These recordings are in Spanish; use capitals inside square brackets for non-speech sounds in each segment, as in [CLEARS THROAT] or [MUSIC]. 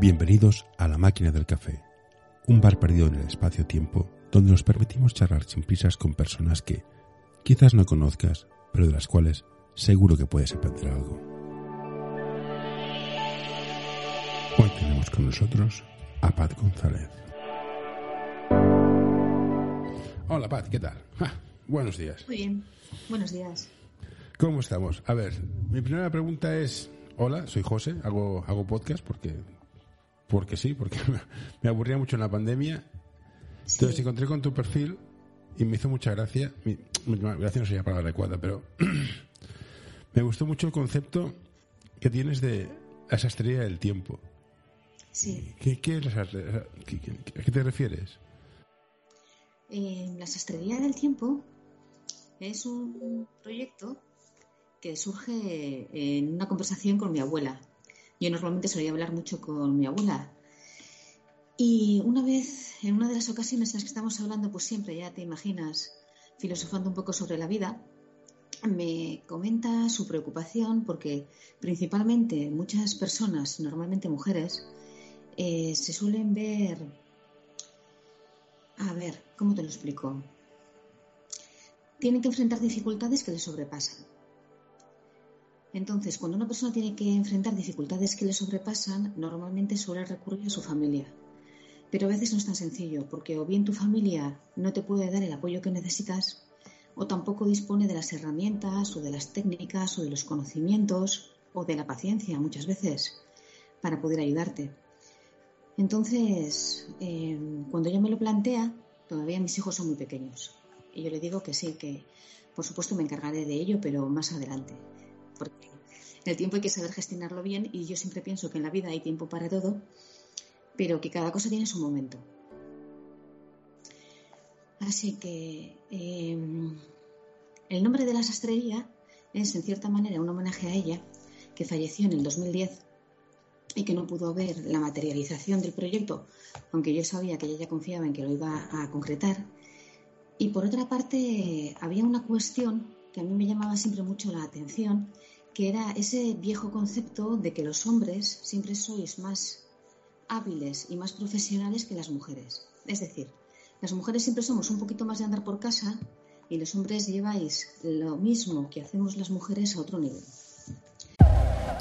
Bienvenidos a La Máquina del Café, un bar perdido en el espacio-tiempo donde nos permitimos charlar sin prisas con personas que quizás no conozcas, pero de las cuales seguro que puedes aprender algo. Hoy tenemos con nosotros a Pat González. Hola Pat, ¿qué tal? Buenos días. Muy bien, buenos días. ¿Cómo estamos? A ver, mi primera pregunta es, hola, soy José, hago, hago podcast porque porque sí, porque [LAUGHS] me aburría mucho en la pandemia. Entonces encontré con tu perfil y me hizo mucha gracia. Gracia no sería la palabra adecuada, pero [CLEARS THROAT] me gustó mucho el concepto que tienes de la sastrería del tiempo. Sí. ¿Qué, es la sastrería? ¿A qué te refieres? Eh, la sastrería del tiempo es un proyecto que surge en una conversación con mi abuela. Yo normalmente solía hablar mucho con mi abuela. Y una vez, en una de las ocasiones en las que estamos hablando, pues siempre ya te imaginas, filosofando un poco sobre la vida, me comenta su preocupación porque principalmente muchas personas, normalmente mujeres, eh, se suelen ver... A ver, ¿cómo te lo explico? Tienen que enfrentar dificultades que les sobrepasan. Entonces, cuando una persona tiene que enfrentar dificultades que le sobrepasan, normalmente suele recurrir a su familia. Pero a veces no es tan sencillo, porque o bien tu familia no te puede dar el apoyo que necesitas, o tampoco dispone de las herramientas, o de las técnicas, o de los conocimientos, o de la paciencia muchas veces, para poder ayudarte. Entonces, eh, cuando ella me lo plantea, todavía mis hijos son muy pequeños. Y yo le digo que sí, que por supuesto me encargaré de ello, pero más adelante porque el tiempo hay que saber gestionarlo bien y yo siempre pienso que en la vida hay tiempo para todo, pero que cada cosa tiene su momento. Así que em, el nombre de la sastrería es en cierta manera un homenaje a ella, que falleció en el 2010 y que no pudo ver la materialización del proyecto, aunque yo sabía que ella ya confiaba en que lo iba a concretar. Y por otra parte, había una cuestión que a mí me llamaba siempre mucho la atención, que era ese viejo concepto de que los hombres siempre sois más hábiles y más profesionales que las mujeres. Es decir, las mujeres siempre somos un poquito más de andar por casa y los hombres lleváis lo mismo que hacemos las mujeres a otro nivel.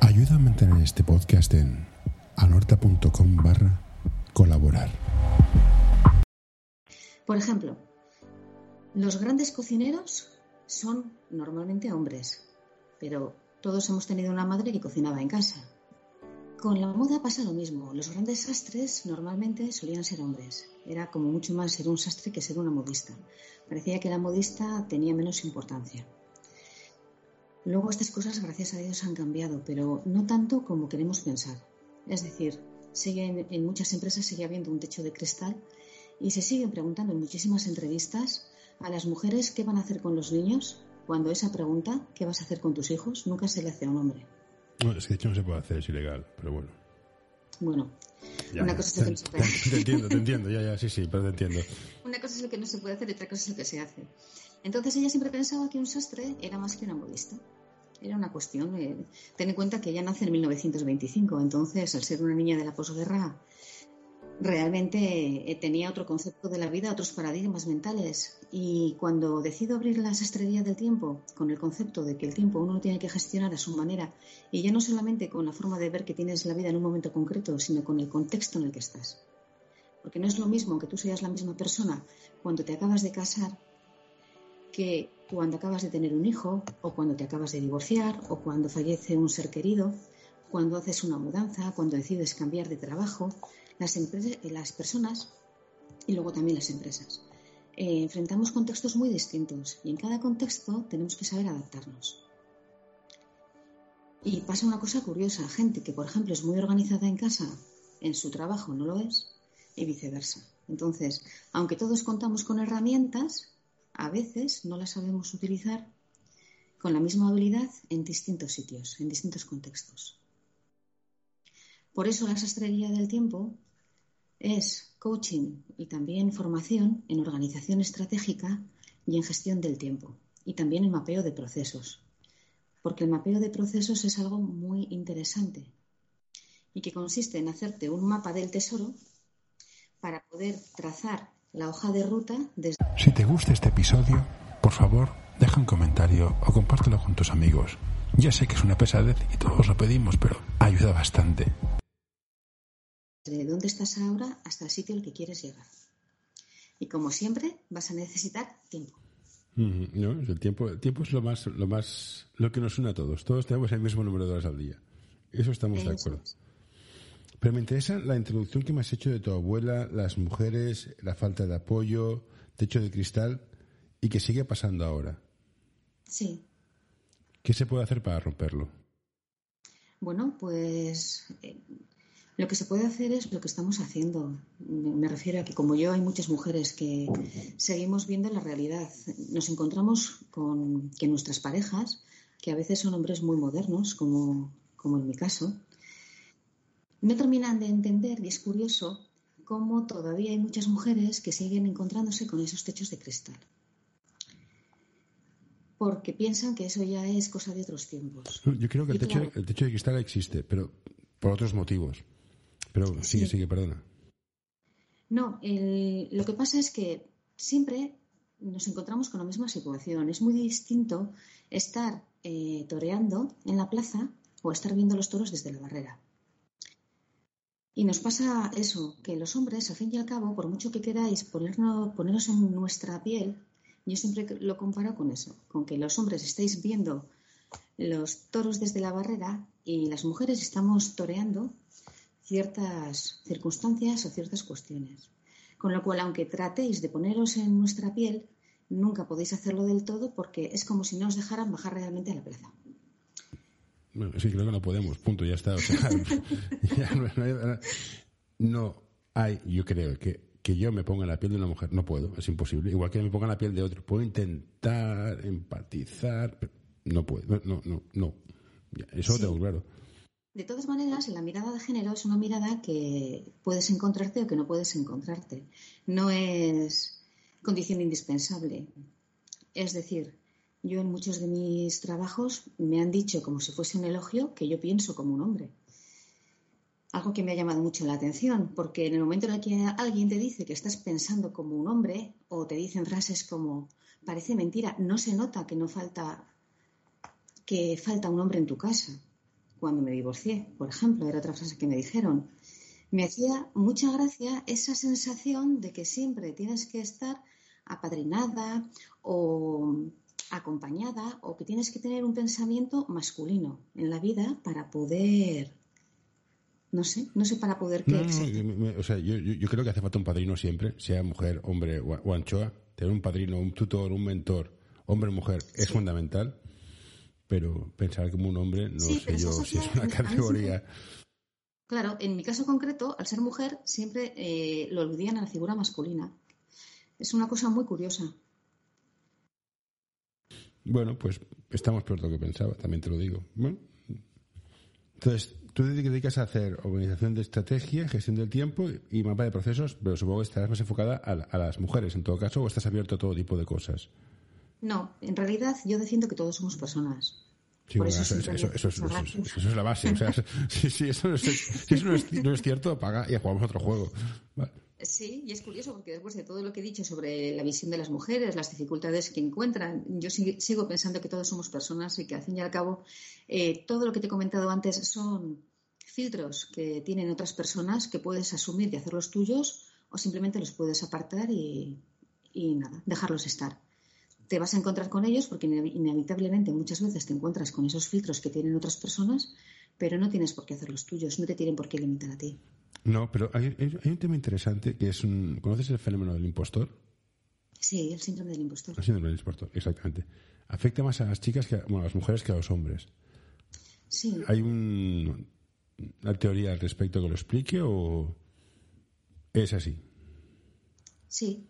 Ayuda a mantener este podcast en anorta.com barra colaborar. Por ejemplo, los grandes cocineros son normalmente hombres, pero todos hemos tenido una madre que cocinaba en casa. Con la moda pasa lo mismo. Los grandes sastres normalmente solían ser hombres. Era como mucho más ser un sastre que ser una modista. Parecía que la modista tenía menos importancia. Luego estas cosas, gracias a Dios, han cambiado, pero no tanto como queremos pensar. Es decir, sigue, en muchas empresas sigue habiendo un techo de cristal y se siguen preguntando en muchísimas entrevistas a las mujeres qué van a hacer con los niños cuando esa pregunta, ¿qué vas a hacer con tus hijos?, nunca se le hace a un hombre. Bueno, es que de hecho no se puede hacer, es ilegal, pero bueno. Bueno, una cosa es lo que no se puede hacer. Te entiendo, te entiendo, ya, ya, sí, sí, pero te entiendo. [LAUGHS] Una cosa es lo que no se puede hacer y otra cosa es lo que se hace. Entonces ella siempre pensaba que un sastre era más que una modista. Era una cuestión. Eh, ten en cuenta que ella nace en 1925, entonces al ser una niña de la posguerra realmente eh, tenía otro concepto de la vida, otros paradigmas mentales. Y cuando decido abrir la sastrería del tiempo con el concepto de que el tiempo uno lo tiene que gestionar a su manera, y ya no solamente con la forma de ver que tienes la vida en un momento concreto, sino con el contexto en el que estás. Porque no es lo mismo que tú seas la misma persona cuando te acabas de casar que cuando acabas de tener un hijo, o cuando te acabas de divorciar, o cuando fallece un ser querido, cuando haces una mudanza, cuando decides cambiar de trabajo eh, las personas y luego también las empresas. Eh, enfrentamos contextos muy distintos y en cada contexto tenemos que saber adaptarnos. Y pasa una cosa curiosa, gente que por ejemplo es muy organizada en casa, en su trabajo no lo es, y viceversa. Entonces, aunque todos contamos con herramientas, a veces no las sabemos utilizar con la misma habilidad en distintos sitios, en distintos contextos. Por eso la sastrería del tiempo es coaching y también formación en organización estratégica y en gestión del tiempo y también el mapeo de procesos. Porque el mapeo de procesos es algo muy interesante y que consiste en hacerte un mapa del tesoro para poder trazar la hoja de ruta desde... Si te gusta este episodio, por favor, deja un comentario o compártelo con tus amigos. Ya sé que es una pesadez y todos lo pedimos, pero ayuda bastante. De dónde estás ahora hasta el sitio al que quieres llegar. Y como siempre, vas a necesitar tiempo. No, el tiempo, el tiempo es lo más, lo más, lo que nos une a todos. Todos tenemos el mismo número de horas al día. Eso estamos de acuerdo. Pero me interesa la introducción que me has hecho de tu abuela, las mujeres, la falta de apoyo, techo de cristal y que sigue pasando ahora. Sí. ¿Qué se puede hacer para romperlo? Bueno, pues eh, lo que se puede hacer es lo que estamos haciendo. Me refiero a que como yo hay muchas mujeres que seguimos viendo la realidad. Nos encontramos con que nuestras parejas, que a veces son hombres muy modernos, como, como en mi caso, no terminan de entender, y es curioso, cómo todavía hay muchas mujeres que siguen encontrándose con esos techos de cristal. Porque piensan que eso ya es cosa de otros tiempos. Yo creo que el techo, el techo de cristal existe, pero por otros motivos. Pero sigue, sigue, perdona. No, lo que pasa es que siempre nos encontramos con la misma situación. Es muy distinto estar eh, toreando en la plaza o estar viendo los toros desde la barrera. Y nos pasa eso, que los hombres, al fin y al cabo, por mucho que queráis ponernos, poneros en nuestra piel, yo siempre lo comparo con eso, con que los hombres estáis viendo los toros desde la barrera y las mujeres estamos toreando ciertas circunstancias o ciertas cuestiones. Con lo cual, aunque tratéis de poneros en nuestra piel, nunca podéis hacerlo del todo porque es como si no os dejaran bajar realmente a la plaza. Bueno, sí, creo que no podemos, punto, ya está. [LAUGHS] no, hay, yo creo que, que yo me ponga en la piel de una mujer, no puedo, es imposible. Igual que me ponga en la piel de otro, puedo intentar empatizar, pero no puedo, no, no, no. Eso lo tengo claro. De todas maneras, la mirada de género es una mirada que puedes encontrarte o que no puedes encontrarte. No es condición indispensable. Es decir, yo en muchos de mis trabajos me han dicho como si fuese un elogio que yo pienso como un hombre. Algo que me ha llamado mucho la atención, porque en el momento en el que alguien te dice que estás pensando como un hombre o te dicen frases como parece mentira, no se nota que no falta que falta un hombre en tu casa cuando me divorcié, por ejemplo, era otra frase que me dijeron. Me hacía mucha gracia esa sensación de que siempre tienes que estar apadrinada o acompañada o que tienes que tener un pensamiento masculino en la vida para poder no sé, no sé para poder qué. o sea, yo, creo que hace falta un padrino siempre, sea mujer, hombre o, anchoa. Tener un padrino, un tutor, un mentor, hombre o mujer, es fundamental pero pensar como un hombre no sé yo si es una categoría. Claro, en mi caso concreto, al ser mujer, siempre eh, lo aludían a la figura masculina. Es una cosa muy curiosa. Bueno, pues estamos peor de lo que pensaba, también te lo digo. Bueno, entonces, tú te dedicas a hacer organización de estrategia, gestión del tiempo y mapa de procesos, pero supongo que estarás más enfocada a, a las mujeres en todo caso o estás abierto a todo tipo de cosas. No, en realidad yo defiendo que todos somos personas. eso, es, la base. O sea, [LAUGHS] si, eso, no es, cierto, apaga y jugamos otro juego. Sí, y es curioso porque después de todo lo que he dicho sobre la visión de las mujeres, las dificultades que encuentran, yo sigo pensando que todos somos personas y que al fin y al cabo eh, todo lo que te he comentado antes son filtros que tienen otras personas que puedes asumir y hacerlos tuyos o simplemente los puedes apartar y nada, dejarlos estar te vas a encontrar con ellos porque inevitablemente muchas veces te encuentras con esos filtros que tienen otras personas, pero no tienes por qué hacer los tuyos, no te tienen por qué limitar a ti. No, pero hay, un tema interesante que es un... ¿Conoces el fenómeno del impostor? Sí, el síndrome del impostor. El síndrome del impostor, exactamente. Afecta más a las chicas que a, bueno, a las mujeres que a los hombres. Sí. ¿Hay un, una teoría al respecto que lo explique o es así? Sí,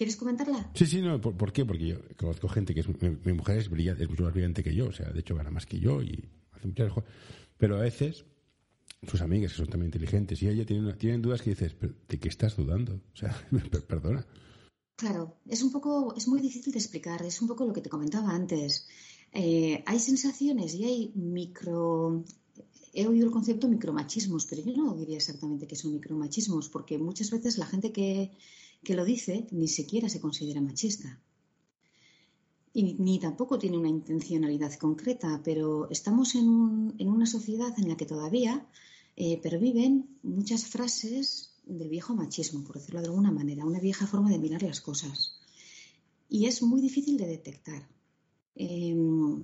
¿Quieres comentarla? Sí, sí, no. ¿Por, qué? Porque yo conozco gente que es. Mi, mujer es, brillante, es mucho más brillante que yo, o sea, de hecho gana más que yo y hace muchas cosas. Pero a veces, sus amigas, que son también inteligentes, y ella tienen, tienen dudas que dices, ¿de qué estás dudando? O sea, [LAUGHS] perdona. Claro, es un poco. Es muy difícil de explicar, es un poco lo que te comentaba antes. Eh, hay sensaciones y hay micro he oído el concepto micromachismos, pero yo no diría exactamente que son micromachismos, porque muchas veces la gente que, lo dice ni siquiera se considera machista. Y ni tampoco tiene una intencionalidad concreta, pero estamos en, una sociedad en la que todavía eh, perviven muchas frases del viejo machismo, por decirlo de alguna manera, una vieja forma de mirar las cosas. Y es muy difícil de detectar. Em,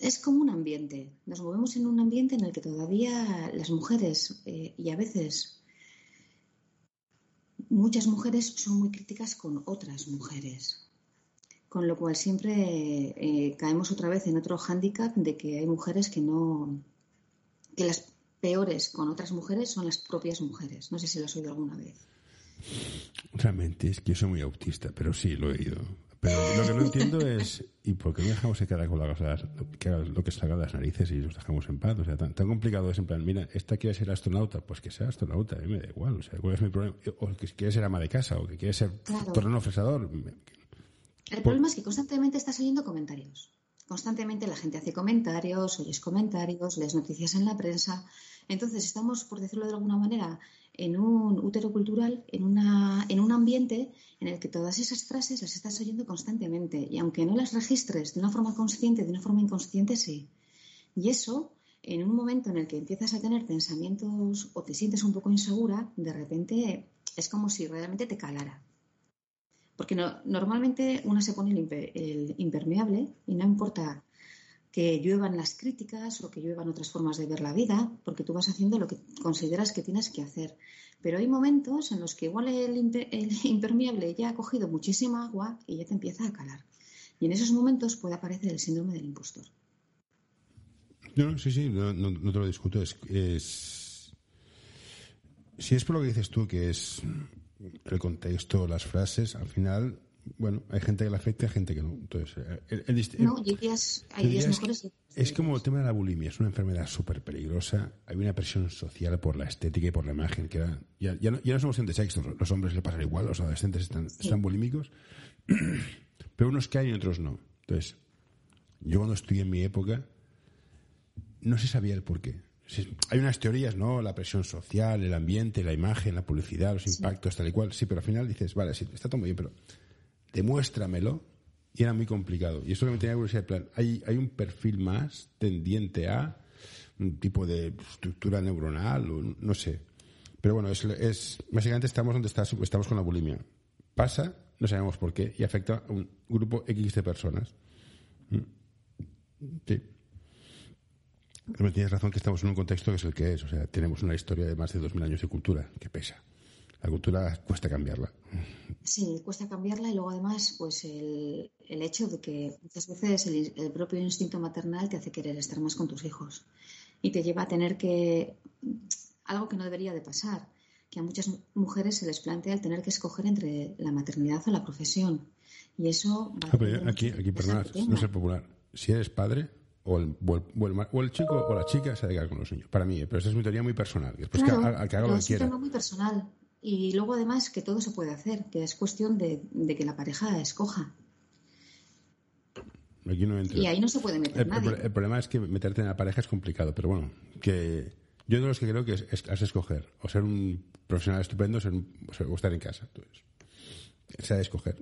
es como un ambiente. Nos movemos en un ambiente en el que todavía las mujeres eh, y a veces muchas mujeres son muy críticas con otras mujeres. Con lo cual siempre eh, caemos otra vez en otro hándicap de que hay mujeres que no. que las peores con otras mujeres son las propias mujeres. No sé si lo has oído alguna vez. Realmente es que yo soy muy autista, pero sí lo he oído. Pero lo que no entiendo es, ¿y por qué no dejamos que cada con lo que, lo que salga de las narices y nos dejamos en paz? O sea, tan, complicado es en plan, mira, esta quiere ser astronauta, pues que sea astronauta, a mí me da igual, o sea, ¿cuál es mi problema? O que quiere ser ama de casa, o que quiere ser torreno fresador. El problema es que constantemente está saliendo comentarios. Constantemente la gente hace comentarios, oyes comentarios, lees noticias en la prensa. Entonces estamos, por decirlo de alguna manera, en un útero cultural, en, una, en un ambiente en el que todas esas frases las estás oyendo constantemente. Y aunque no las registres de una forma consciente, de una forma inconsciente, sí. Y eso, en un momento en el que empiezas a tener pensamientos o te sientes un poco insegura, de repente es como si realmente te calara. Porque normalmente una se pone el impermeable y no importa que lluevan las críticas o que lluevan otras formas de ver la vida, porque tú vas haciendo lo que consideras que tienes que hacer. Pero hay momentos en los que igual el, [LAUGHS] impermeable ya ha cogido muchísima agua y ya te empieza a calar. Y en esos momentos puede aparecer el síndrome del impostor. No, sí, sí, no, te lo discuto. Es, Si es por lo que dices tú, que es el contexto, las frases, al final bueno, hay gente que le afecta y hay gente que no. Entonces, no, hay días, mejores. Es, como el tema de la bulimia, es una enfermedad súper peligrosa. Hay una presión social por la estética y por la imagen. que ya, ya, no, ya no somos de sexo, los hombres le pasan igual, los adolescentes están, están bulímicos, [CLEARS THROAT] pero unos hay y otros no. Entonces, yo cuando estudié en mi época, no se sabía el porqué. Hay unas teorías, ¿no? La presión social, el ambiente, la imagen, la publicidad, los impactos, tal y cual. Sí, pero al final dices, vale, sí, está todo muy bien, pero demuéstramelo. Y era muy complicado. Y eso que me tenía curiosidad, plan, hay, hay un perfil más tendiente a un tipo de estructura neuronal, o no sé. Pero bueno, es, es básicamente estamos donde estamos con la bulimia. Pasa, no sabemos por qué, y afecta a un grupo X de personas. Mm. Sí. Pero tienes razón que estamos en un contexto que es el que es. O sea, tenemos una historia de más de 2.000 años de cultura que pesa la cultura cuesta cambiarla. Sí, cuesta cambiarla y luego además pues el, hecho de que muchas veces el, propio instinto maternal te hace querer estar más con tus hijos y te lleva a tener que algo que no debería de pasar, que a muchas mujeres se les plantea el tener que escoger entre la maternidad o la profesión y eso va ah, aquí aquí perdona, no es el popular. Si eres padre o el, o, el, chico o la chica se dedica con los niños. Para mí, pero esa es mi teoría muy personal. Después claro, que, que haga lo que quiera. Es un tema muy personal. Y luego además que todo se puede hacer, que es cuestión de, que la pareja escoja. Y ahí no se puede meter el, nadie. El, problema es que meterte en la pareja es complicado, pero bueno, que yo de los que creo que es, escoger o ser un profesional estupendo o, estar en casa. Entonces, se ha de escoger.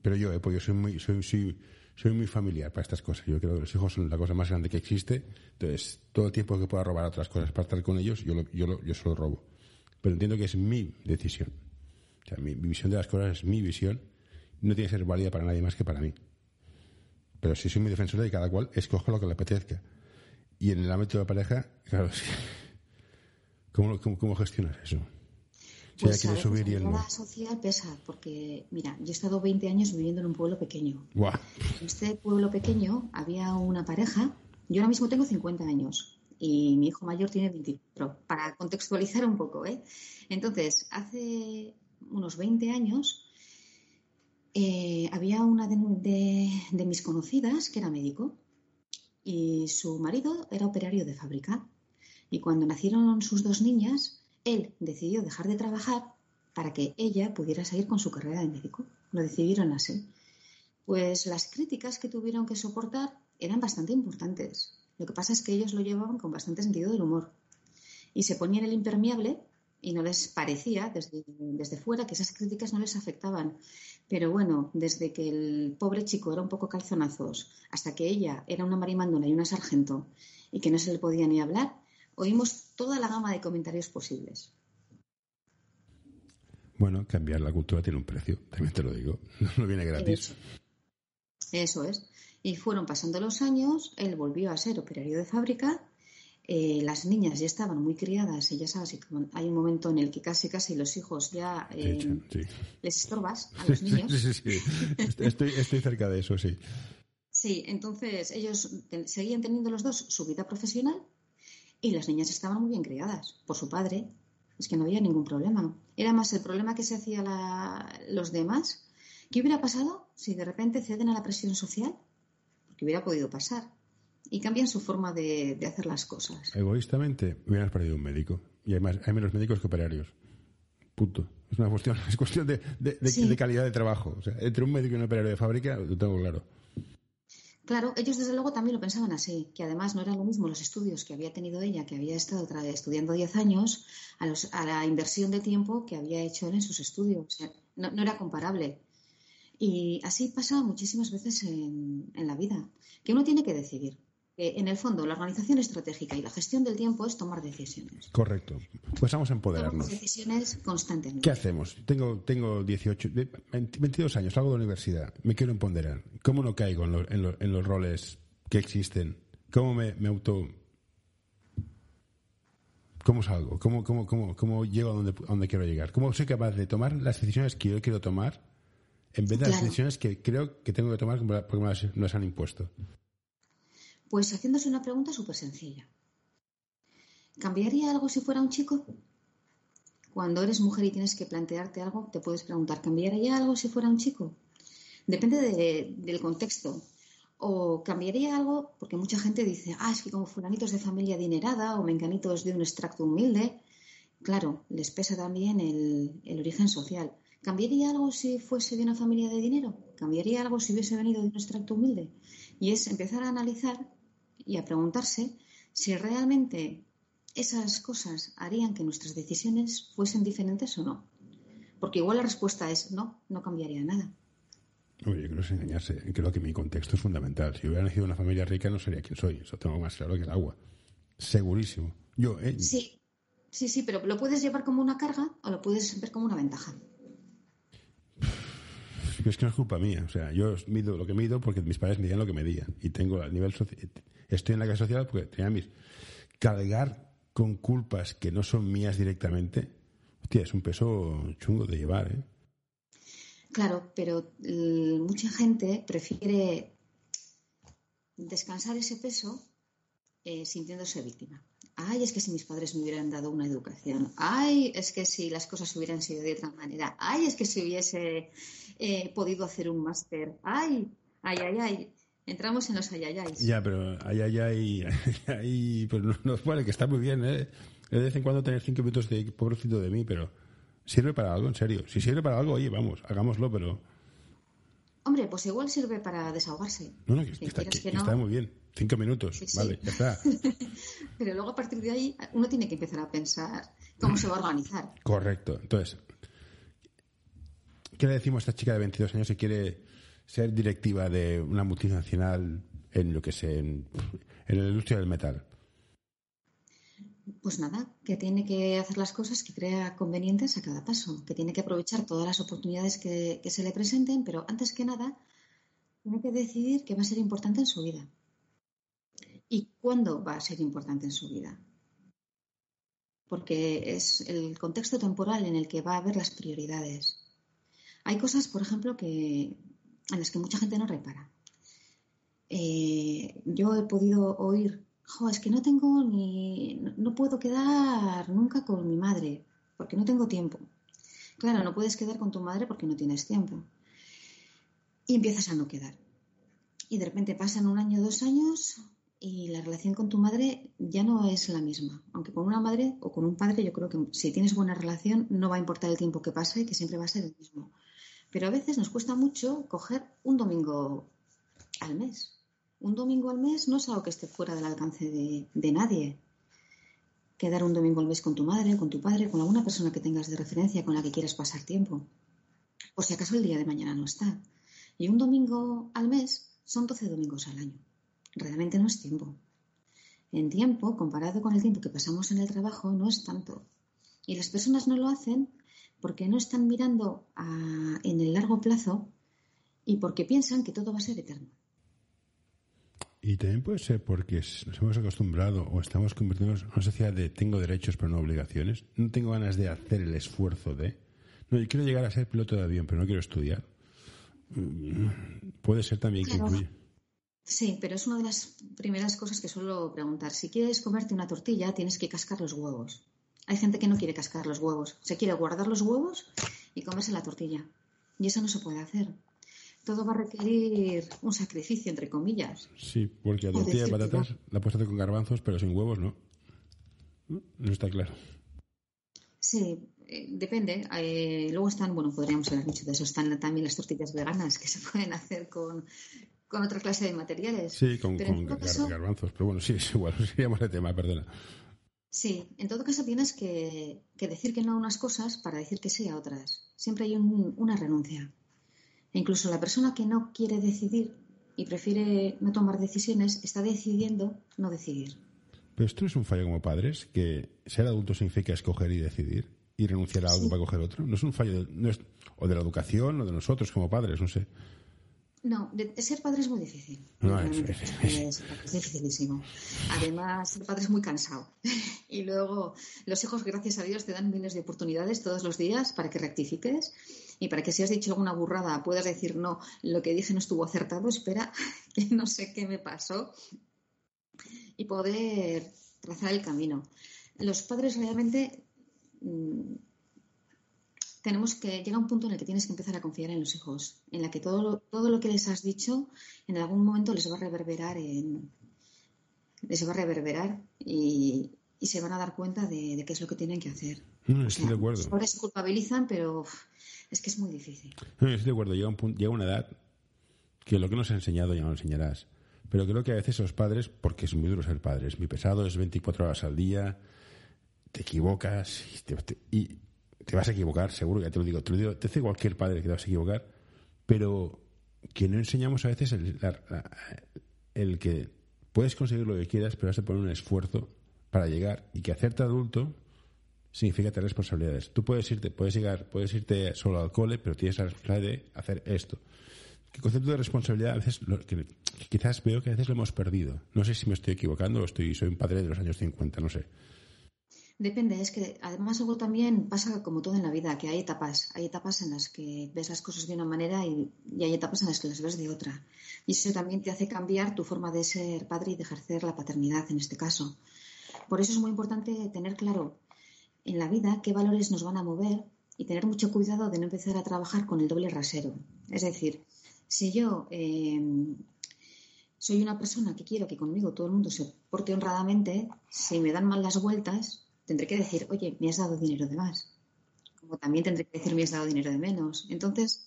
Pero yo, eh, porque yo soy muy, soy, soy, muy familiar para estas cosas. Yo creo que los hijos son la cosa más grande que existe. Entonces, todo el tiempo que pueda robar otras cosas para estar con ellos, yo, lo, yo, yo solo robo pero entiendo que es mi decisión. O sea, mi, visión de las cosas es mi visión. No tiene que ser válida para nadie más que para mí. Pero si soy muy defensor de cada cual escoja lo que le apetezca. Y en el ámbito de la pareja, claro, [LAUGHS] ¿cómo, cómo, gestionas eso? Si pues quiere subir y el no. social pesa, porque, mira, yo he estado 20 años viviendo en un pueblo pequeño. En este pueblo pequeño había una pareja, yo ahora mismo tengo 50 años, y mi hijo mayor tiene 24, para contextualizar un poco. ¿eh? Entonces, hace unos 20 años eh, había una de, mis conocidas que era médico y su marido era operario de fábrica. Y cuando nacieron sus dos niñas, él decidió dejar de trabajar para que ella pudiera seguir con su carrera de médico. Lo decidieron así. Pues las críticas que tuvieron que soportar eran bastante importantes Lo que pasa es que ellos lo llevaban con bastante sentido del humor. Y se ponían el impermeable y no les parecía desde, desde, fuera que esas críticas no les afectaban. Pero bueno, desde que el pobre chico era un poco calzonazos hasta que ella era una marimandona y una sargento y que no se le podía ni hablar, oímos toda la gama de comentarios posibles. Bueno, cambiar la cultura tiene un precio, también te lo digo, [LAUGHS] no viene gratis. Eso es. Y fueron pasando los años, él volvió a ser operario de fábrica, eh, las niñas ya estaban muy criadas y ya sabes, hay un momento en el que casi casi los hijos ya eh, les estorbas a los niños. Sí, sí, sí. Estoy, estoy cerca de eso, sí. Sí, entonces ellos seguían teniendo los dos su vida profesional y las niñas estaban muy bien criadas por su padre. Es que no había ningún problema. Era más el problema que se hacía los demás. ¿Qué hubiera pasado si de repente ceden a la presión social? Porque hubiera podido pasar. Y cambian su forma de, hacer las cosas. Egoístamente, hubieras perdido un médico. Y además hay menos médicos que operarios. Punto. Es una cuestión, [LAUGHS] es cuestión de, de calidad de trabajo. O sea, entre un médico y un operario de fábrica, lo tengo claro. Claro, ellos desde luego también lo pensaban así, que además no eran lo mismo los estudios que había tenido ella, que había estado estudiando 10 años, a, la inversión de tiempo que había hecho él en sus estudios. O sea, no, era comparable. Y así pasa muchísimas veces en, en la vida, que uno tiene que decidir en el fondo, la organización estratégica y la gestión del tiempo es tomar decisiones. Correcto. Pues vamos a empoderarnos. Tomamos decisiones constantemente. ¿Qué hacemos? Tengo, tengo 18, 22 años, salgo de la universidad, me quiero empoderar. ¿Cómo no caigo en, los roles que existen? ¿Cómo me, auto... ¿Cómo salgo? ¿Cómo, cómo, cómo, cómo llego a donde, donde, quiero llegar? ¿Cómo soy capaz de tomar las decisiones que yo quiero tomar en vez de las decisiones que creo que tengo que tomar porque me las han impuesto? Pues haciéndose una pregunta súper sencilla. ¿Cambiaría algo si fuera un chico? Cuando eres mujer y tienes que plantearte algo, te puedes preguntar, ¿cambiaría algo si fuera un chico? Depende del contexto. O cambiaría algo porque mucha gente dice, ah, es que como fulanitos de familia adinerada o mencanitos de un extracto humilde, claro, les pesa también el, el origen social. ¿Cambiaría algo si fuese de una familia de dinero? ¿Cambiaría algo si hubiese venido de un extracto humilde? Y es empezar a analizar y a preguntarse si realmente esas cosas harían que nuestras decisiones fuesen diferentes o no. Porque igual la respuesta es no, no cambiaría nada. Oye, yo creo que es engañarse. Creo que mi contexto es fundamental. Si hubiera nacido en una familia rica, no sería quien soy. Eso tengo más claro que el agua. Segurísimo. Yo, eh, Sí, sí, sí, pero lo puedes llevar como una carga o lo puedes ver como una ventaja. Es que no es culpa mía. O sea, yo mido lo que mido porque mis padres medían lo que medían. Y tengo a nivel estoy en la clase social porque tenía mis... Cargar con culpas que no son mías directamente, hostia, es un peso chungo de llevar, ¿eh? Claro, pero eh, mucha gente prefiere descansar ese peso eh, sintiéndose víctima. Ay, es que si mis padres me hubieran dado una educación. Ay, es que si las cosas hubieran sido de otra manera. Ay, es que si hubiese eh, podido hacer un máster. Ay, ay, ay, ay. Entramos en los ayayáis. Ya, pero ayayay, ayayay, [LAUGHS] pues no, no, vale, que está muy bien, ¿eh? De vez en cuando tener cinco minutos de pobrecito de mí, pero sirve para algo, en serio. Si sirve para algo, oye, vamos, hagámoslo, pero... Hombre, pues igual sirve para desahogarse. No, no, que, está, está, muy bien. Cinco minutos, vale, ya está. [LAUGHS] pero luego a partir de ahí uno tiene que empezar a pensar cómo se va a organizar. [LAUGHS] Correcto. Entonces, ¿qué le decimos a esta chica de 22 años que quiere ser directiva de una multinacional en lo que sé, en, en la industria del metal? Pues nada, que tiene que hacer las cosas que crea convenientes a cada paso, que tiene que aprovechar todas las oportunidades que, se le presenten, pero antes que nada, tiene que decidir qué va a ser importante en su vida. ¿Y cuándo va a ser importante en su vida? Porque es el contexto temporal en el que va a haber las prioridades. Hay cosas, por ejemplo, que en las que mucha gente no repara. Eh, yo he podido oír, es que no tengo ni, no puedo quedar nunca con mi madre, porque no tengo tiempo. Claro, no puedes quedar con tu madre porque no tienes tiempo. Y empiezas a no quedar. Y de repente pasan un año, dos años y la relación con tu madre ya no es la misma. Aunque con una madre o con un padre yo creo que si tienes buena relación no va a importar el tiempo que pase y que siempre va a ser el mismo. Pero a veces nos cuesta mucho coger un domingo al mes. Un domingo al mes no es algo que esté fuera del alcance de, de nadie. Quedar un domingo al mes con tu madre, con tu padre, con alguna persona que tengas de referencia con la que quieras pasar tiempo. Por si acaso el día de mañana no está. Y un domingo al mes son 12 domingos al año. Realmente no es tiempo. En tiempo, comparado con el tiempo que pasamos en el trabajo, no es tanto. Y las personas no lo hacen porque no están mirando en el largo plazo y porque piensan que todo va a ser eterno. Y también puede ser porque nos hemos acostumbrado o estamos convirtiéndonos en una sociedad de tengo derechos pero no obligaciones. No tengo ganas de hacer el esfuerzo de. No, yo quiero llegar a ser piloto de avión, pero no quiero estudiar. Mm, puede ser también que incluye. Sí, pero es una de las primeras cosas que suelo preguntar. Si quieres comerte una tortilla, tienes que cascar los huevos. Hay gente que no quiere cascar los huevos. Se quiere guardar los huevos y comerse la tortilla. Y eso no se puede hacer. Todo va a requerir un sacrificio, entre comillas. Sí, porque la tortilla de patatas la puedes hacer con garbanzos, pero sin huevos no. No está claro. Sí, eh, depende. Eh, luego están, bueno, podríamos hablar mucho de eso. Están también las tortillas veganas que se [LAUGHS] pueden hacer con, con otra clase de materiales. Sí, con, garbanzos. Pero bueno, sí, es igual. [LAUGHS] Seríamos el tema, perdona. Sí, en todo caso tienes que, decir que no a unas cosas para decir que sí a otras. Siempre hay una renuncia. E incluso la persona que no quiere decidir y prefiere no tomar decisiones está decidiendo no decidir. Pero esto es un fallo como padres, que ser adulto significa escoger y decidir y renunciar a algo para coger otro. No es un fallo no es, o de la educación o de nosotros como padres, no sé. No, ser padre es muy difícil. es, dificilísimo. Además, ser padre es muy cansado. [LAUGHS] y luego, los hijos, gracias a Dios, te dan miles de oportunidades todos los días para que rectifiques y para que si has dicho alguna burrada puedas decir, no, lo que dije no estuvo acertado, espera, [LAUGHS] que no sé qué me pasó. Y poder trazar el camino. Los padres realmente mm, tenemos que llegar a un punto en el que tienes que empezar a confiar en los hijos, en la que todo lo, todo lo que les has dicho en algún momento les va a reverberar en, les va a reverberar y, se van a dar cuenta de, qué es lo que tienen que hacer. No, estoy de acuerdo. Ahora se culpabilizan, pero es que es muy difícil. No, estoy de acuerdo. Llega, un punto, llega una edad que lo que nos ha enseñado ya no lo enseñarás. Pero creo que a veces los padres, porque es muy duro ser padre, es muy pesado, es 24 horas al día, te equivocas y te vas a equivocar, seguro, ya te lo digo. Te lo digo, te dice cualquier padre que te vas a equivocar, pero que no enseñamos a veces el, el que puedes conseguir lo que quieras, pero has de poner un esfuerzo para llegar y que hacerte adulto significa tener responsabilidades. Tú puedes irte, puedes llegar, puedes irte solo al cole, pero tienes la responsabilidad de hacer esto. El concepto de responsabilidad a veces que, quizás veo que a veces lo hemos perdido. No sé si me estoy equivocando o estoy soy un padre de los años 50, no sé. Depende, es que además luego también pasa como todo en la vida, que hay etapas, hay etapas en las que ves las cosas de una manera y, hay etapas en las que las ves de otra. Y eso también te hace cambiar tu forma de ser padre y de ejercer la paternidad en este caso. Por eso es muy importante tener claro en la vida qué valores nos van a mover y tener mucho cuidado de no empezar a trabajar con el doble rasero. Es decir, si yo eh, soy una persona que quiero que conmigo todo el mundo se porte honradamente, si me dan mal las vueltas, tendré que decir, oye, me has dado dinero de más. Como también tendré que decir, me has dado dinero de menos. Entonces,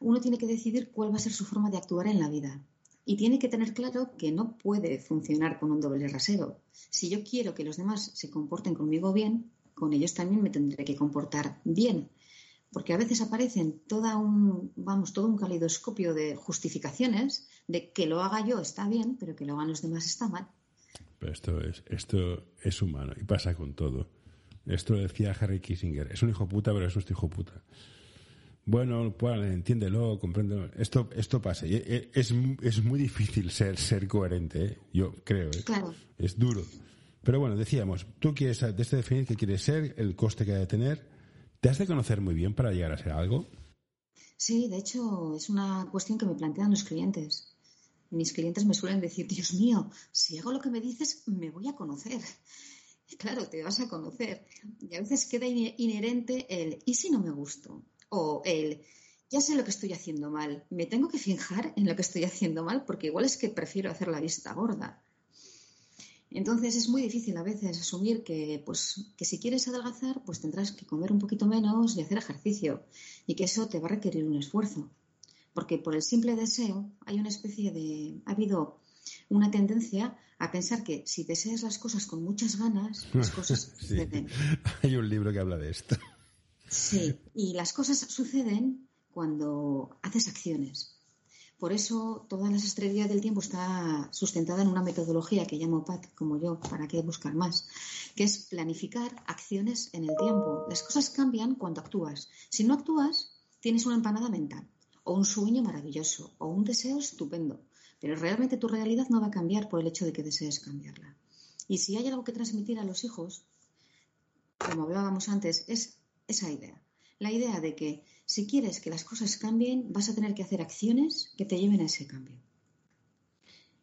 uno tiene que decidir cuál va a ser su forma de actuar en la vida. Y tiene que tener claro que no puede funcionar con un doble rasero. Si yo quiero que los demás se comporten conmigo bien, con ellos también me tendré que comportar bien. Porque a veces aparecen toda un, vamos, todo un calidoscopio de justificaciones de que lo haga yo está bien, pero que lo hagan los demás está mal. Pero esto es, esto es humano y pasa con todo. Esto lo decía Harry Kissinger. Es un hijo puta, pero es un hijo puta. Bueno, pues, entiéndelo, compréndelo. Esto, esto pasa. Es, es muy difícil ser, ser coherente, ¿eh? yo creo. ¿eh? Claro. Es duro. Pero bueno, decíamos, tú quieres desde definir qué quieres ser, el coste que hay de tener. ¿Te has de conocer muy bien para llegar a ser algo? Sí, de hecho, es una cuestión que me plantean los clientes mis clientes me suelen decir, Dios mío, si hago lo que me dices, me voy a conocer. [LAUGHS] claro, te vas a conocer. Y a veces queda inherente el, ¿y si no me gusto? O el, ya sé lo que estoy haciendo mal, me tengo que fijar en lo que estoy haciendo mal porque igual es que prefiero hacer la vista gorda. Entonces es muy difícil a veces asumir que, pues, que si quieres adelgazar, pues tendrás que comer un poquito menos y hacer ejercicio y que eso te va a requerir un esfuerzo porque por el simple deseo hay una especie de... Ha habido una tendencia a pensar que si deseas las cosas con muchas ganas, las [LAUGHS] cosas suceden. Hay un libro que habla de esto. Sí, y las cosas suceden cuando haces acciones. Por eso toda la sastrería del tiempo está sustentada en una metodología que llamo PAT, como yo, para qué buscar más, que es planificar acciones en el tiempo. Las cosas cambian cuando actúas. Si no actúas, tienes una empanada mental, o un sueño maravilloso, o un deseo estupendo, pero realmente tu realidad no va a cambiar por el hecho de que desees cambiarla. Y si hay algo que transmitir a los hijos, como hablábamos antes, es esa idea. La idea de que si quieres que las cosas cambien, vas a tener que hacer acciones que te lleven a ese cambio.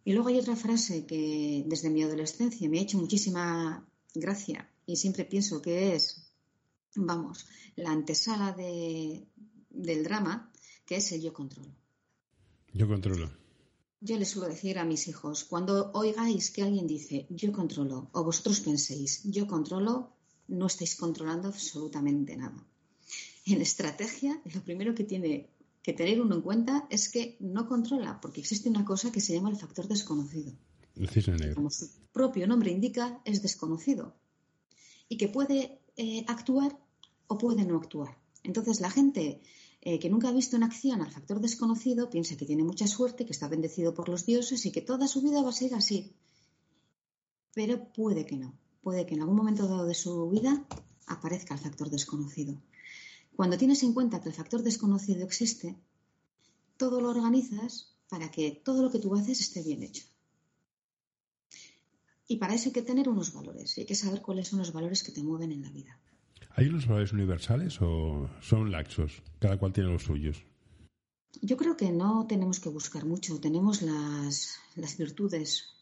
Y luego hay otra frase que desde mi adolescencia me ha hecho muchísima gracia y siempre pienso que es, vamos, la antesala del drama, que es el yo controlo. Yo controlo. Yo les suelo decir a mis hijos, cuando oigáis que alguien dice yo controlo o vosotros penséis yo controlo, no estáis controlando absolutamente nada en estrategia, lo primero que tiene que tener uno en cuenta es que no controla, porque existe una cosa que se llama el factor desconocido. Como su propio nombre indica, es desconocido. Y que puede eh, actuar o puede no actuar. Entonces, la gente eh, que nunca ha visto en acción al factor desconocido piensa que tiene mucha suerte, que está bendecido por los dioses y que toda su vida va a ser así. Pero puede que no. Puede que en algún momento dado de su vida aparezca el factor desconocido. Cuando tienes en cuenta que el factor desconocido existe, todo lo organizas para que todo lo que tú haces esté bien hecho. Y para eso hay que tener unos valores, hay que saber cuáles son los valores que te mueven en la vida. ¿Hay unos valores universales o son laxos? Cada cual tiene los suyos. Yo creo que no tenemos que buscar mucho. Tenemos las, las virtudes,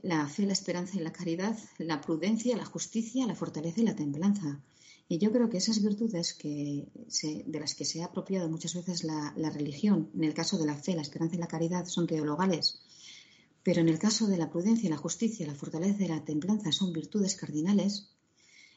la fe, la esperanza y la caridad, la prudencia, la justicia, la fortaleza y la templanza. Y yo creo que esas virtudes que de las que se ha apropiado muchas veces la, religión, en el caso de la fe, la esperanza y la caridad, son teologales, pero en el caso de la prudencia, la justicia, la fortaleza y la templanza son virtudes cardinales,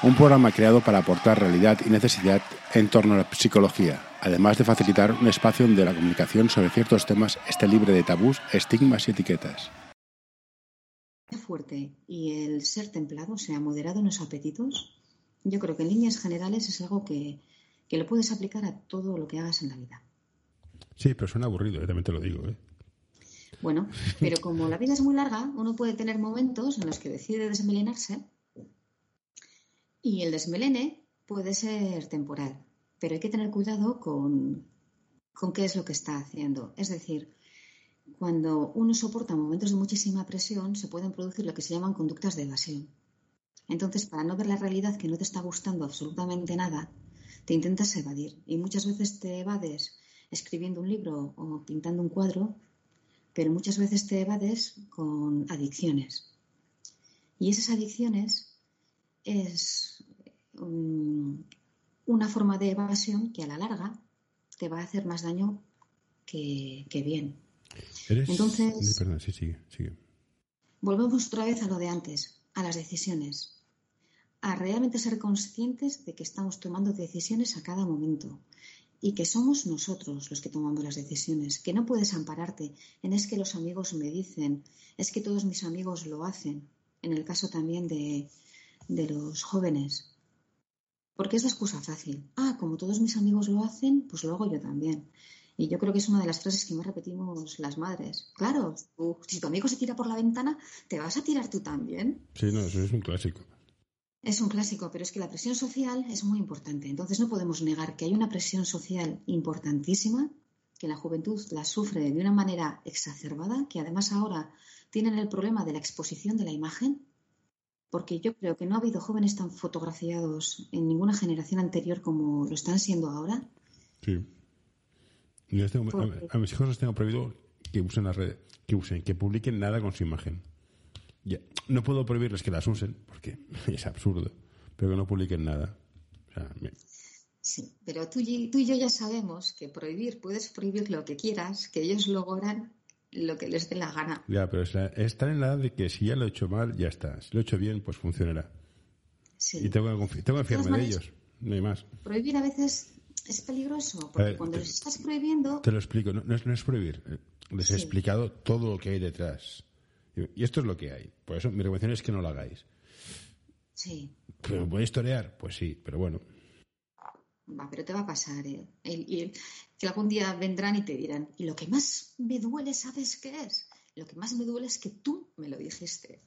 Un programa creado para aportar realidad y necesidad en torno a la psicología, además de facilitar un espacio donde la comunicación sobre ciertos temas esté libre de tabús, estigmas y etiquetas. Fuerte y el ser templado, sea moderado en los apetitos, yo creo que en líneas generales es algo que, lo puedes aplicar a todo lo que hagas en la vida. Sí, pero suena aburrido, eh, también te lo digo. ¿eh? Bueno, pero como la vida es muy larga, uno puede tener momentos en los que decide desmelenarse y el desmelene puede ser temporal, pero hay que tener cuidado con, con qué es lo que está haciendo. Es decir, cuando uno soporta momentos de muchísima presión, se pueden producir lo que se llaman conductas de evasión. Entonces, para no ver la realidad que no te está gustando absolutamente nada, te intentas evadir. Y muchas veces te evades escribiendo un libro o pintando un cuadro, pero muchas veces te evades con adicciones. Y esas adicciones es una forma de evasión que a la larga te va a hacer más daño que, bien. Entonces, perdón, sí, sigue, sigue. volvemos otra vez a lo de antes, a las decisiones a realmente ser conscientes de que estamos tomando decisiones a cada momento y que somos nosotros los que tomamos las decisiones, que no puedes ampararte en es que los amigos me dicen, es que todos mis amigos lo hacen, en el caso también de, de los jóvenes. Porque es la excusa fácil. Ah, como todos mis amigos lo hacen, pues lo hago yo también. Y yo creo que es una de las frases que más repetimos las madres. Claro, si tu amigo se tira por la ventana, ¿te vas a tirar tú también? Sí, no, eso es un clásico. Es un clásico, pero es que la presión social es muy importante. Entonces no podemos negar que hay una presión social importantísima, que la juventud la sufre de una manera exacerbada, que además ahora tienen el problema de la exposición de la imagen, porque yo creo que no ha habido jóvenes tan fotografiados en ninguna generación anterior como lo están siendo ahora. Sí. a, mis hijos les tengo prohibido que usen las redes, que usen, que publiquen nada con su imagen. Ya, no puedo prohibirles que las usen, porque [LAUGHS] es absurdo, pero que no publiquen nada. O sea, me- Sí, pero tú y, tú y yo ya sabemos que prohibir, puedes prohibir lo que quieras, que ellos luego harán lo que les dé la gana. ya, pero están en la edad de que si ya lo he hecho mal, ya está. Si lo he hecho bien, pues funcionará. Sí. Y tengo que, confi- tengo que fiarme de ellos, no hay más. Prohibir a veces es peligroso, porque ver, cuando te- les estás prohibiendo, Te lo explico, no, no es, no es prohibir. eh, Les he explicado todo lo que hay detrás. Y esto es lo que hay. Por eso mi recomendación es que no lo hagáis. sí, ¿Pero podéis torear? Pues sí, pero bueno. Va, pero te va a pasar, ¿eh? Y que algún día vendrán y te dirán, y lo que más me duele, ¿sabes qué es? Lo que más me duele es que tú me lo dijiste.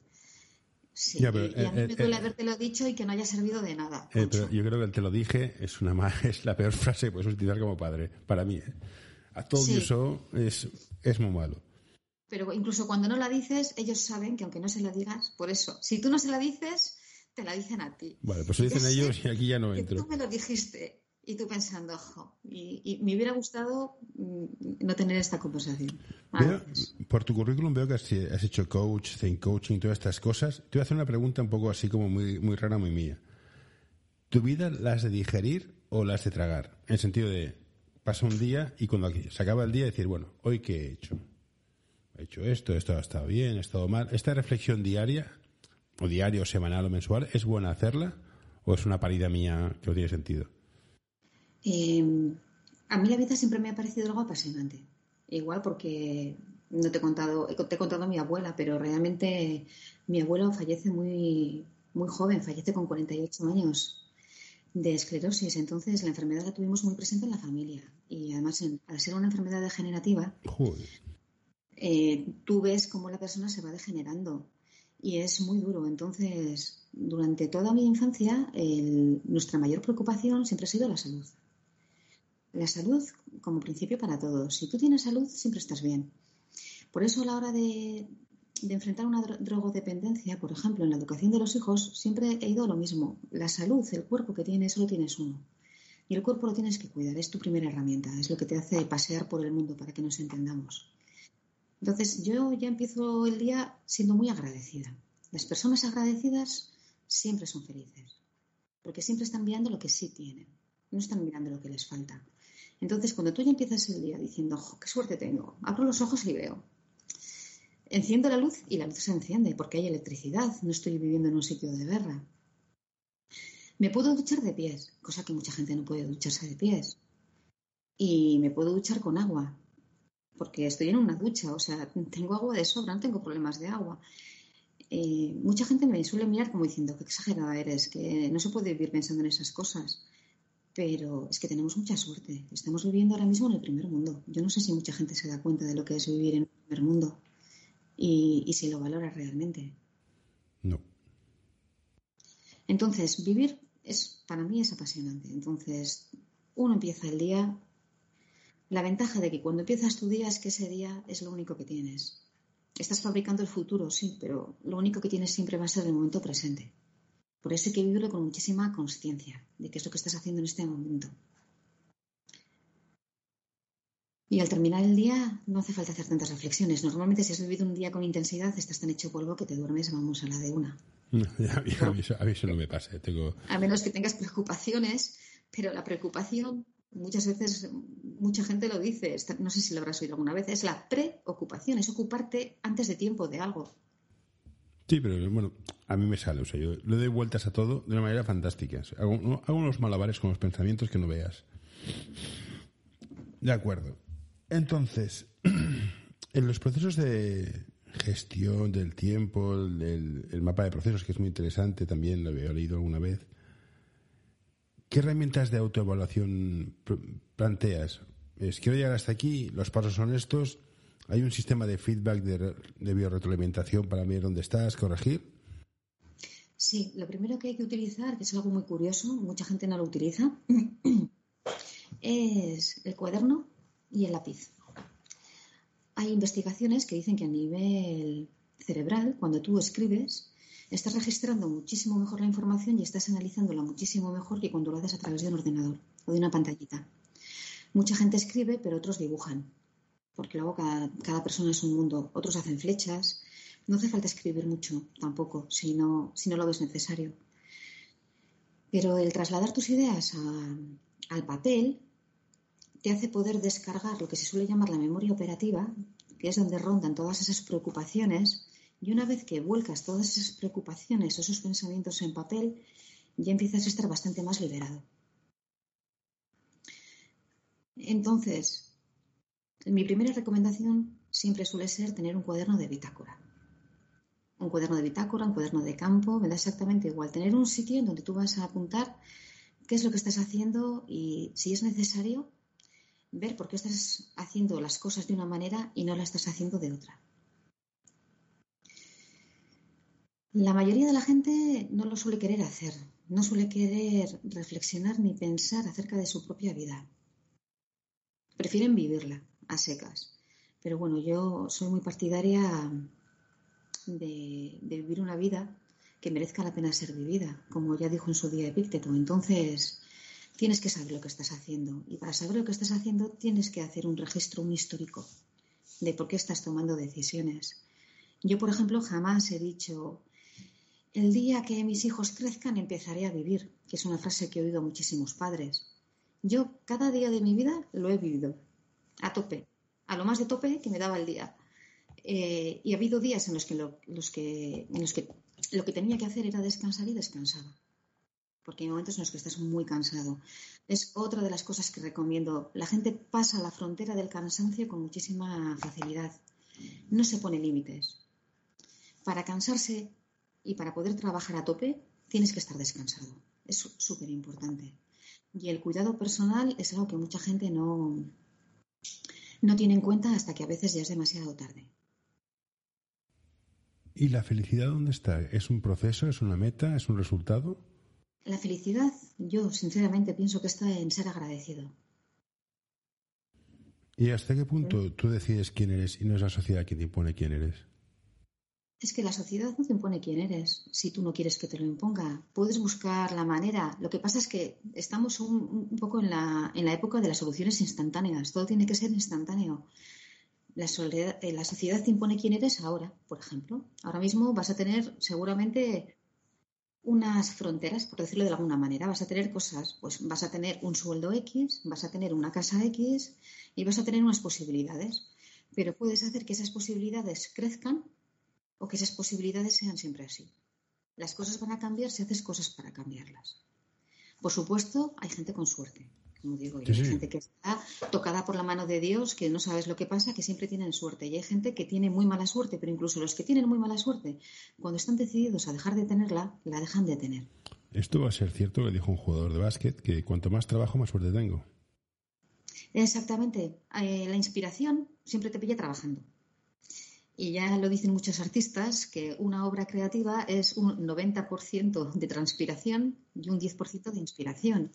Sí, Ya, pero, y, y a mí eh, me eh, duele eh, habértelo dicho y que no haya servido de nada. Pero yo creo que el te lo dije es una [LAUGHS] es la peor frase que puedes utilizar como padre, para mí. A todo Sí. eso es, es muy malo. Pero incluso cuando no la dices, ellos saben que aunque no se la digas, por eso, si tú no se la dices, te la dicen a ti. Vale, pues lo dicen ellos y aquí ya no Que entro. tú me lo dijiste y tú pensando, ojo, y, y me hubiera gustado mm, no tener esta conversación. Veo- por tu currículum veo que has, has hecho coach, think coaching, todas estas cosas. Te voy a hacer una pregunta un poco así como muy, muy rara, muy mía. ¿Tu vida la has de digerir o la has de tragar? En el sentido de, pasa un día y cuando se acaba el día decir, bueno, ¿hoy qué he hecho? He hecho esto, esto ha estado bien, ha estado mal. ¿Esta reflexión diaria, o diario, semanal o mensual, es buena hacerla o es una parida mía que no tiene sentido? Eh, a mí la vida siempre me ha parecido algo apasionante. Igual porque no te he contado, te he contado a mi abuela, pero realmente mi abuelo fallece muy, muy joven, fallece con 48 años de esclerosis. Entonces la enfermedad la tuvimos muy presente en la familia. Y además, al ser una enfermedad degenerativa, eh, tú ves cómo la persona se va degenerando y es muy duro. Entonces, durante toda mi infancia, el- nuestra mayor preocupación siempre ha sido la salud. La salud como principio para todos. Si tú tienes salud, siempre estás bien. Por eso a la hora de, enfrentar una dro- drogodependencia, por ejemplo, en la educación de los hijos, siempre he ido a lo mismo. La salud, el cuerpo que tienes, solo tienes uno. Y el cuerpo lo tienes que cuidar, es tu primera herramienta, es lo que te hace pasear por el mundo para que nos entendamos. Entonces, yo ya empiezo el día siendo muy agradecida. Las personas agradecidas siempre son felices, porque siempre están mirando lo que sí tienen, no están mirando lo que les falta. Entonces, cuando tú ya empiezas el día diciendo, "Jo, qué suerte tengo, abro los ojos y veo. Enciendo la luz y la luz se enciende porque hay electricidad, no estoy viviendo en un sitio de guerra. Me puedo duchar de pies, cosa que mucha gente no puede ducharse de pies. Y me puedo duchar con agua, porque estoy en una ducha, o sea, tengo agua de sobra, no tengo problemas de agua. Eh, mucha gente me suele mirar como diciendo, qué exagerada eres, que no se puede vivir pensando en esas cosas. Pero es que tenemos mucha suerte. Estamos viviendo ahora mismo en el primer mundo. Yo no sé si mucha gente se da cuenta de lo que es vivir en el primer mundo y, y si lo valora realmente. No. Entonces, vivir es para mí es apasionante. Entonces, uno empieza el día. La ventaja de que cuando empiezas tu día es que ese día es lo único que tienes. Estás fabricando el futuro, sí, pero lo único que tienes siempre va a ser el momento presente. Por eso hay que vivirlo con muchísima conciencia de qué es lo que estás haciendo en este momento. Y al terminar el día no hace falta hacer tantas reflexiones. Normalmente si has vivido un día con intensidad estás tan hecho polvo que te duermes, vamos a la de una. [LAUGHS] A mí, a mí eso, a mí eso no me pasa. Tengo, A menos que tengas preocupaciones, pero la preocupación muchas veces mucha gente lo dice, no sé si lo habrás oído alguna vez, es la preocupación, es ocuparte antes de tiempo de algo. Sí, pero bueno, a mí me sale. O sea, yo le doy vueltas a todo de una manera fantástica. Hago, no- hago unos malabares con los pensamientos que no veas. De acuerdo. Entonces, [CLEARS THROAT] en los procesos de gestión del tiempo, el, el mapa de procesos, que es muy interesante, también lo había leído alguna vez. ¿Qué herramientas de autoevaluación planteas? Es, quiero llegar hasta aquí, los pasos son estos, hay un sistema de feedback, de, de para ver dónde estás, corregir. Sí, lo primero que hay que utilizar, que es algo muy curioso, mucha gente no lo utiliza, [CLEARS THROAT] es el cuaderno y el lápiz. Hay investigaciones que dicen que a nivel cerebral, cuando tú escribes, estás registrando muchísimo mejor la información y estás analizándola muchísimo mejor que cuando lo haces a través de un ordenador o de una pantallita. Mucha gente escribe, pero otros dibujan, porque luego cada, cada persona es un mundo. Otros hacen flechas, No hace falta escribir mucho tampoco, si no, si no lo ves necesario. Pero el trasladar tus ideas al papel te hace poder descargar lo que se suele llamar la memoria operativa, que es donde rondan todas esas preocupaciones, y una vez que vuelcas todas esas preocupaciones, esos pensamientos en papel, ya empiezas a estar bastante más liberado. Entonces, mi primera recomendación siempre suele ser tener un cuaderno de bitácora. Un cuaderno de bitácora, un cuaderno de campo, me da exactamente igual. Tener un sitio en donde tú vas a apuntar qué es lo que estás haciendo y, si es necesario, ver por qué estás haciendo las cosas de una manera y no las estás haciendo de otra. La mayoría de la gente no lo suele querer hacer, no suele querer reflexionar ni pensar acerca de su propia vida. Prefieren vivirla a secas. Pero bueno, yo soy muy partidaria de, vivir una vida que merezca la pena ser vivida, como ya dijo en su día Epícteto. Entonces, tienes que saber lo que estás haciendo. Y para saber lo que estás haciendo, tienes que hacer un registro, un histórico de por qué estás tomando decisiones. Yo, por ejemplo, jamás he dicho, el día que mis hijos crezcan empezaré a vivir, que es una frase que he oído a muchísimos padres. Yo cada día de mi vida lo he vivido, a tope, a lo más de tope que me daba el día. Eh, y ha habido días en los que, los que, en los que lo que tenía que hacer era descansar y descansaba porque hay momentos en los que estás muy cansado. Es otra de las cosas que recomiendo. La gente pasa la frontera del cansancio con muchísima facilidad. No se pone límites. Para cansarse y para poder trabajar a tope, tienes que estar descansado. Es súper importante. Y el cuidado personal es algo que mucha gente no, no tiene en cuenta hasta que a veces ya es demasiado tarde. ¿Y la felicidad dónde está? ¿Es un proceso? ¿Es una meta? ¿Es un resultado? La felicidad, yo sinceramente pienso que está en ser agradecido. ¿Y hasta qué punto tú decides quién eres y no es la sociedad quien te impone quién eres? Es que la sociedad no te impone quién eres si tú no quieres que te lo imponga. Puedes buscar la manera. Lo que pasa es que estamos un, poco en la, en la, época de las soluciones instantáneas. Todo tiene que ser instantáneo. La, eh, la sociedad te impone quién eres ahora, por ejemplo. Ahora mismo vas a tener seguramente unas fronteras, por decirlo de alguna manera. Vas a tener cosas, pues vas a tener un sueldo X, vas a tener una casa X y vas a tener unas posibilidades. Pero puedes hacer que esas posibilidades crezcan o que esas posibilidades sean siempre así. Las cosas van a cambiar si haces cosas para cambiarlas. Por supuesto, hay gente con suerte como digo, hay gente que está tocada por la mano de Dios, que no sabes lo que pasa, que siempre tienen suerte. Y hay gente que tiene muy mala suerte, pero incluso los que tienen muy mala suerte, cuando están decididos a dejar de tenerla, la dejan de tener. Esto va a ser cierto, que dijo un jugador de básquet, que cuanto más trabajo, más suerte tengo. Exactamente. Eh, la inspiración siempre te pilla trabajando. Y ya lo dicen muchos artistas que una obra creativa es un 90% de transpiración y un 10% de inspiración.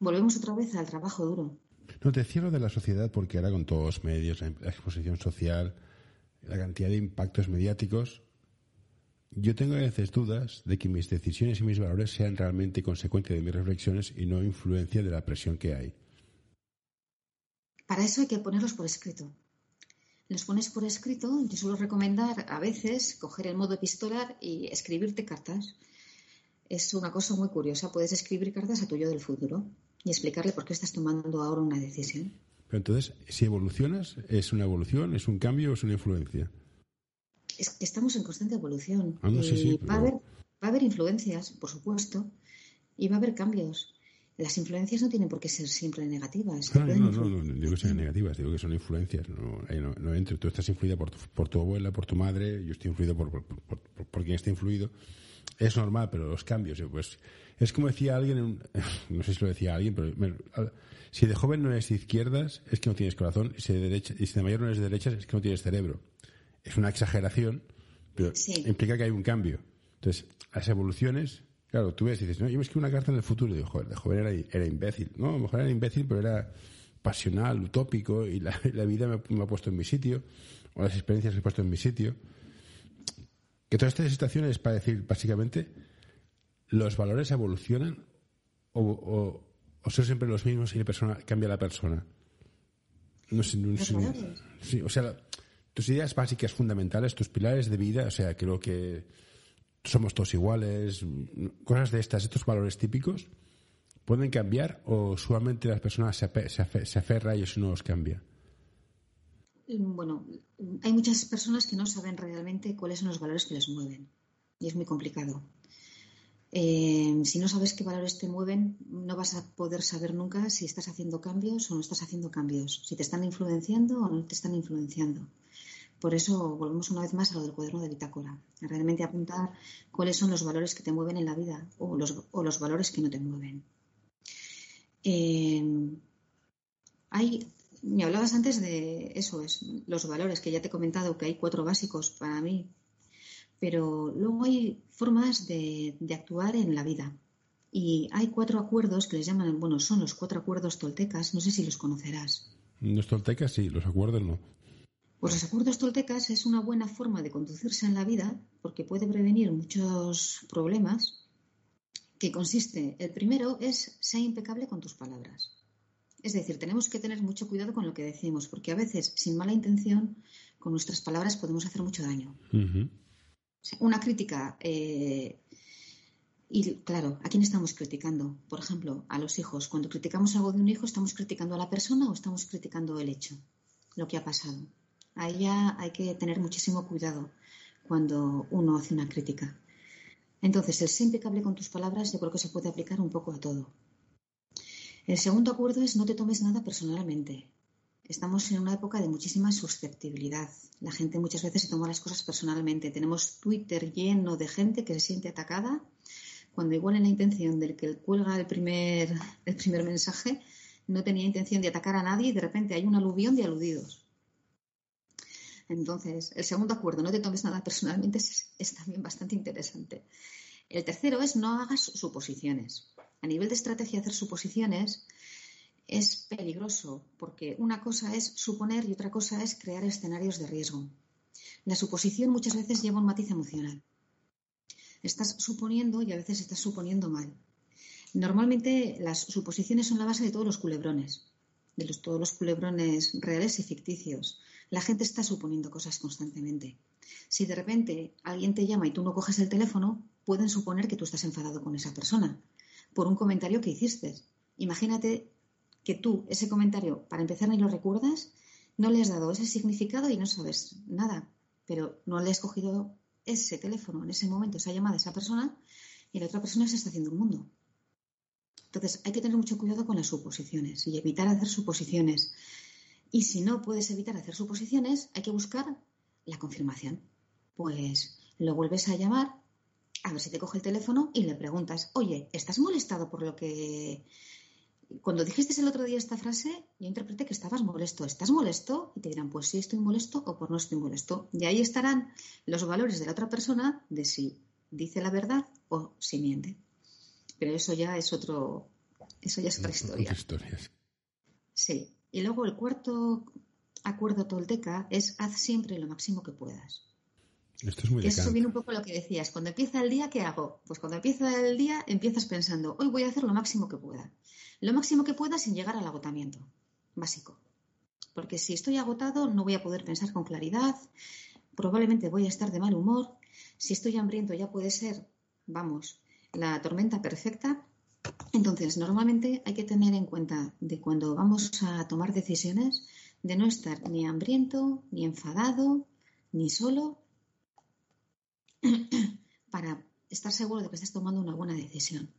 Volvemos otra vez al trabajo duro. No te cierro de la sociedad porque ahora con todos los medios, la exposición social, la cantidad de impactos mediáticos, yo tengo a veces dudas de que mis decisiones y mis valores sean realmente consecuencia de mis reflexiones y no influencia de la presión que hay. Para eso hay que ponerlos por escrito. Los pones por escrito, yo suelo recomendar a veces coger el modo epistolar y escribirte cartas. Es una cosa muy curiosa, puedes escribir cartas a tu yo del futuro y explicarle por qué estás tomando ahora una decisión. Pero entonces, si evolucionas, ¿es una evolución, es un cambio o es una influencia? Es que estamos en constante evolución. Ah, y va, a haber, va a haber influencias, por supuesto, y va a haber cambios. Las influencias no tienen por qué ser siempre negativas. no, no, no, no, digo que sean negativas, digo que son influencias. No, no, no entro. Tú estás influida por tu, por tu abuela, por tu madre, yo estoy influido por, por, por quien está influido. Es normal, pero los cambios, pues es como decía alguien, [LAUGHS] no sé si lo decía alguien, pero si de joven no eres de izquierdas es que no tienes corazón, y si de, derecha, y si de mayor no eres de derechas es que no tienes cerebro. Es una exageración, pero implica que hay un cambio. Entonces, las evoluciones, claro, tú ves y dices, no, yo me escribo una carta en el futuro y digo, joder, de joven era, era imbécil. No, a lo mejor era imbécil, pero era pasional, utópico, y la, [LAUGHS] vida me, me, ha puesto en mi sitio, o las experiencias me han puesto en mi sitio. Que todas estas situaciones es para decir, básicamente, ¿los valores evolucionan o, son siempre los mismos y la persona, cambia la persona? No sé, no, ¿Los sí, o sea, tus ideas básicas fundamentales, tus pilares de vida, o sea, creo que somos todos iguales, cosas de estas, estos valores típicos, ¿pueden cambiar o solamente las personas se, se, aferran y eso no los cambia? Bueno, hay muchas personas que no saben realmente cuáles son los valores que les mueven y es muy complicado. Eh, si no sabes qué valores te mueven, no vas a poder saber nunca si estás haciendo cambios o no estás haciendo cambios, si te están influenciando o no te están influenciando. Por eso volvemos una vez más a lo del cuaderno de bitácora, a realmente apuntar cuáles son los valores que te mueven en la vida o los, valores que no te mueven. Eh, hay, me hablabas antes de eso, es los valores que ya te he comentado, que hay cuatro básicos para mí pero luego hay formas de, actuar en la vida. Y hay cuatro acuerdos que les llaman, bueno, son los cuatro acuerdos toltecas, no sé si los conocerás. Los toltecas sí, los acuerdos no. Pues los acuerdos toltecas es una buena forma de conducirse en la vida porque puede prevenir muchos problemas, que consiste, el primero es ser impecable con tus palabras. Es decir, tenemos que tener mucho cuidado con lo que decimos, porque a veces, sin mala intención, con nuestras palabras podemos hacer mucho daño. Una crítica. Eh, y claro, ¿a quién estamos criticando? Por ejemplo, a los hijos. Cuando criticamos algo de un hijo, ¿estamos criticando a la persona o estamos criticando el hecho, lo que ha pasado? Ahí ya hay que tener muchísimo cuidado cuando uno hace una crítica. Entonces, el ser impecable con tus palabras yo creo que se puede aplicar un poco a todo. El segundo acuerdo es no te tomes nada personalmente. Estamos en una época de muchísima susceptibilidad. La gente muchas veces se toma las cosas personalmente. Tenemos Twitter lleno de gente que se siente atacada cuando igual en la intención del que cuelga el primer, el primer mensaje no tenía intención de atacar a nadie y de repente hay un aluvión de aludidos. Entonces, el segundo acuerdo, no te tomes nada personalmente, es también bastante interesante. El tercero es no hagas suposiciones. A nivel de estrategia, hacer suposiciones es peligroso porque una cosa es suponer y otra cosa es crear escenarios de riesgo. La suposición muchas veces lleva un matiz emocional. Estás suponiendo y a veces estás suponiendo mal. Normalmente las suposiciones son la base de todos los culebrones, de todos los culebrones reales y ficticios. La gente está suponiendo cosas constantemente. Si de repente alguien te llama y tú no coges el teléfono, pueden suponer que tú estás enfadado con esa persona por un comentario que hiciste. Imagínate que tú ese comentario, para empezar, ni lo recuerdas, no le has dado ese significado y no sabes nada, pero no le has cogido ese teléfono en ese momento, esa llamada a esa persona, y la otra persona se está haciendo un mundo. Entonces, hay que tener mucho cuidado con las suposiciones y evitar hacer suposiciones. Y si no puedes evitar hacer suposiciones, hay que buscar la confirmación. Pues lo vuelves a llamar, a ver si te coge el teléfono y le preguntas, oye, ¿estás molestado por lo que cuando dijiste el otro día esta frase, yo interpreté que estabas molesto. ¿Estás molesto? Y te dirán, pues sí estoy molesto o por no estoy molesto. Y ahí estarán los valores de la otra persona de si dice la verdad o si miente. Pero eso ya es otro, eso ya es otra historia. Sí. Y luego el cuarto acuerdo tolteca es haz siempre lo máximo que puedas. Esto es muy Eso viene un poco lo que decías. Cuando empieza el día, ¿qué hago? Pues cuando empieza el día, empiezas pensando, hoy voy a hacer lo máximo que pueda lo máximo que pueda sin llegar al agotamiento básico. Porque si estoy agotado no voy a poder pensar con claridad, probablemente voy a estar de mal humor. Si estoy hambriento ya puede ser, vamos, la tormenta perfecta. Entonces, normalmente hay que tener en cuenta de cuando vamos a tomar decisiones de no estar ni hambriento, ni enfadado, ni solo, [CLEARS THROAT] para estar seguro de que estás tomando una buena decisión.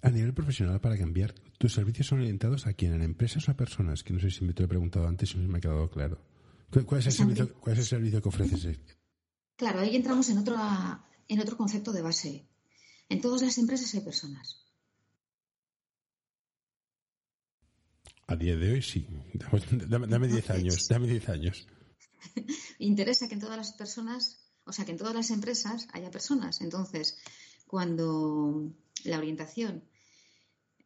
A nivel profesional, para cambiar, ¿tus servicios son orientados a quién? ¿A empresas o a personas? Que no sé si me te lo he preguntado antes y no me ha quedado claro. ¿Cuál es el, servicio, cuál es el servicio que ofreces? Claro, ahí entramos en otro, en otro concepto de base. En todas las empresas hay personas. A día de hoy sí. Dame 10 [LAUGHS] años, dame 10 años. [LAUGHS] Interesa que en todas las personas, o sea, que en todas las empresas haya personas. Entonces, cuando la orientación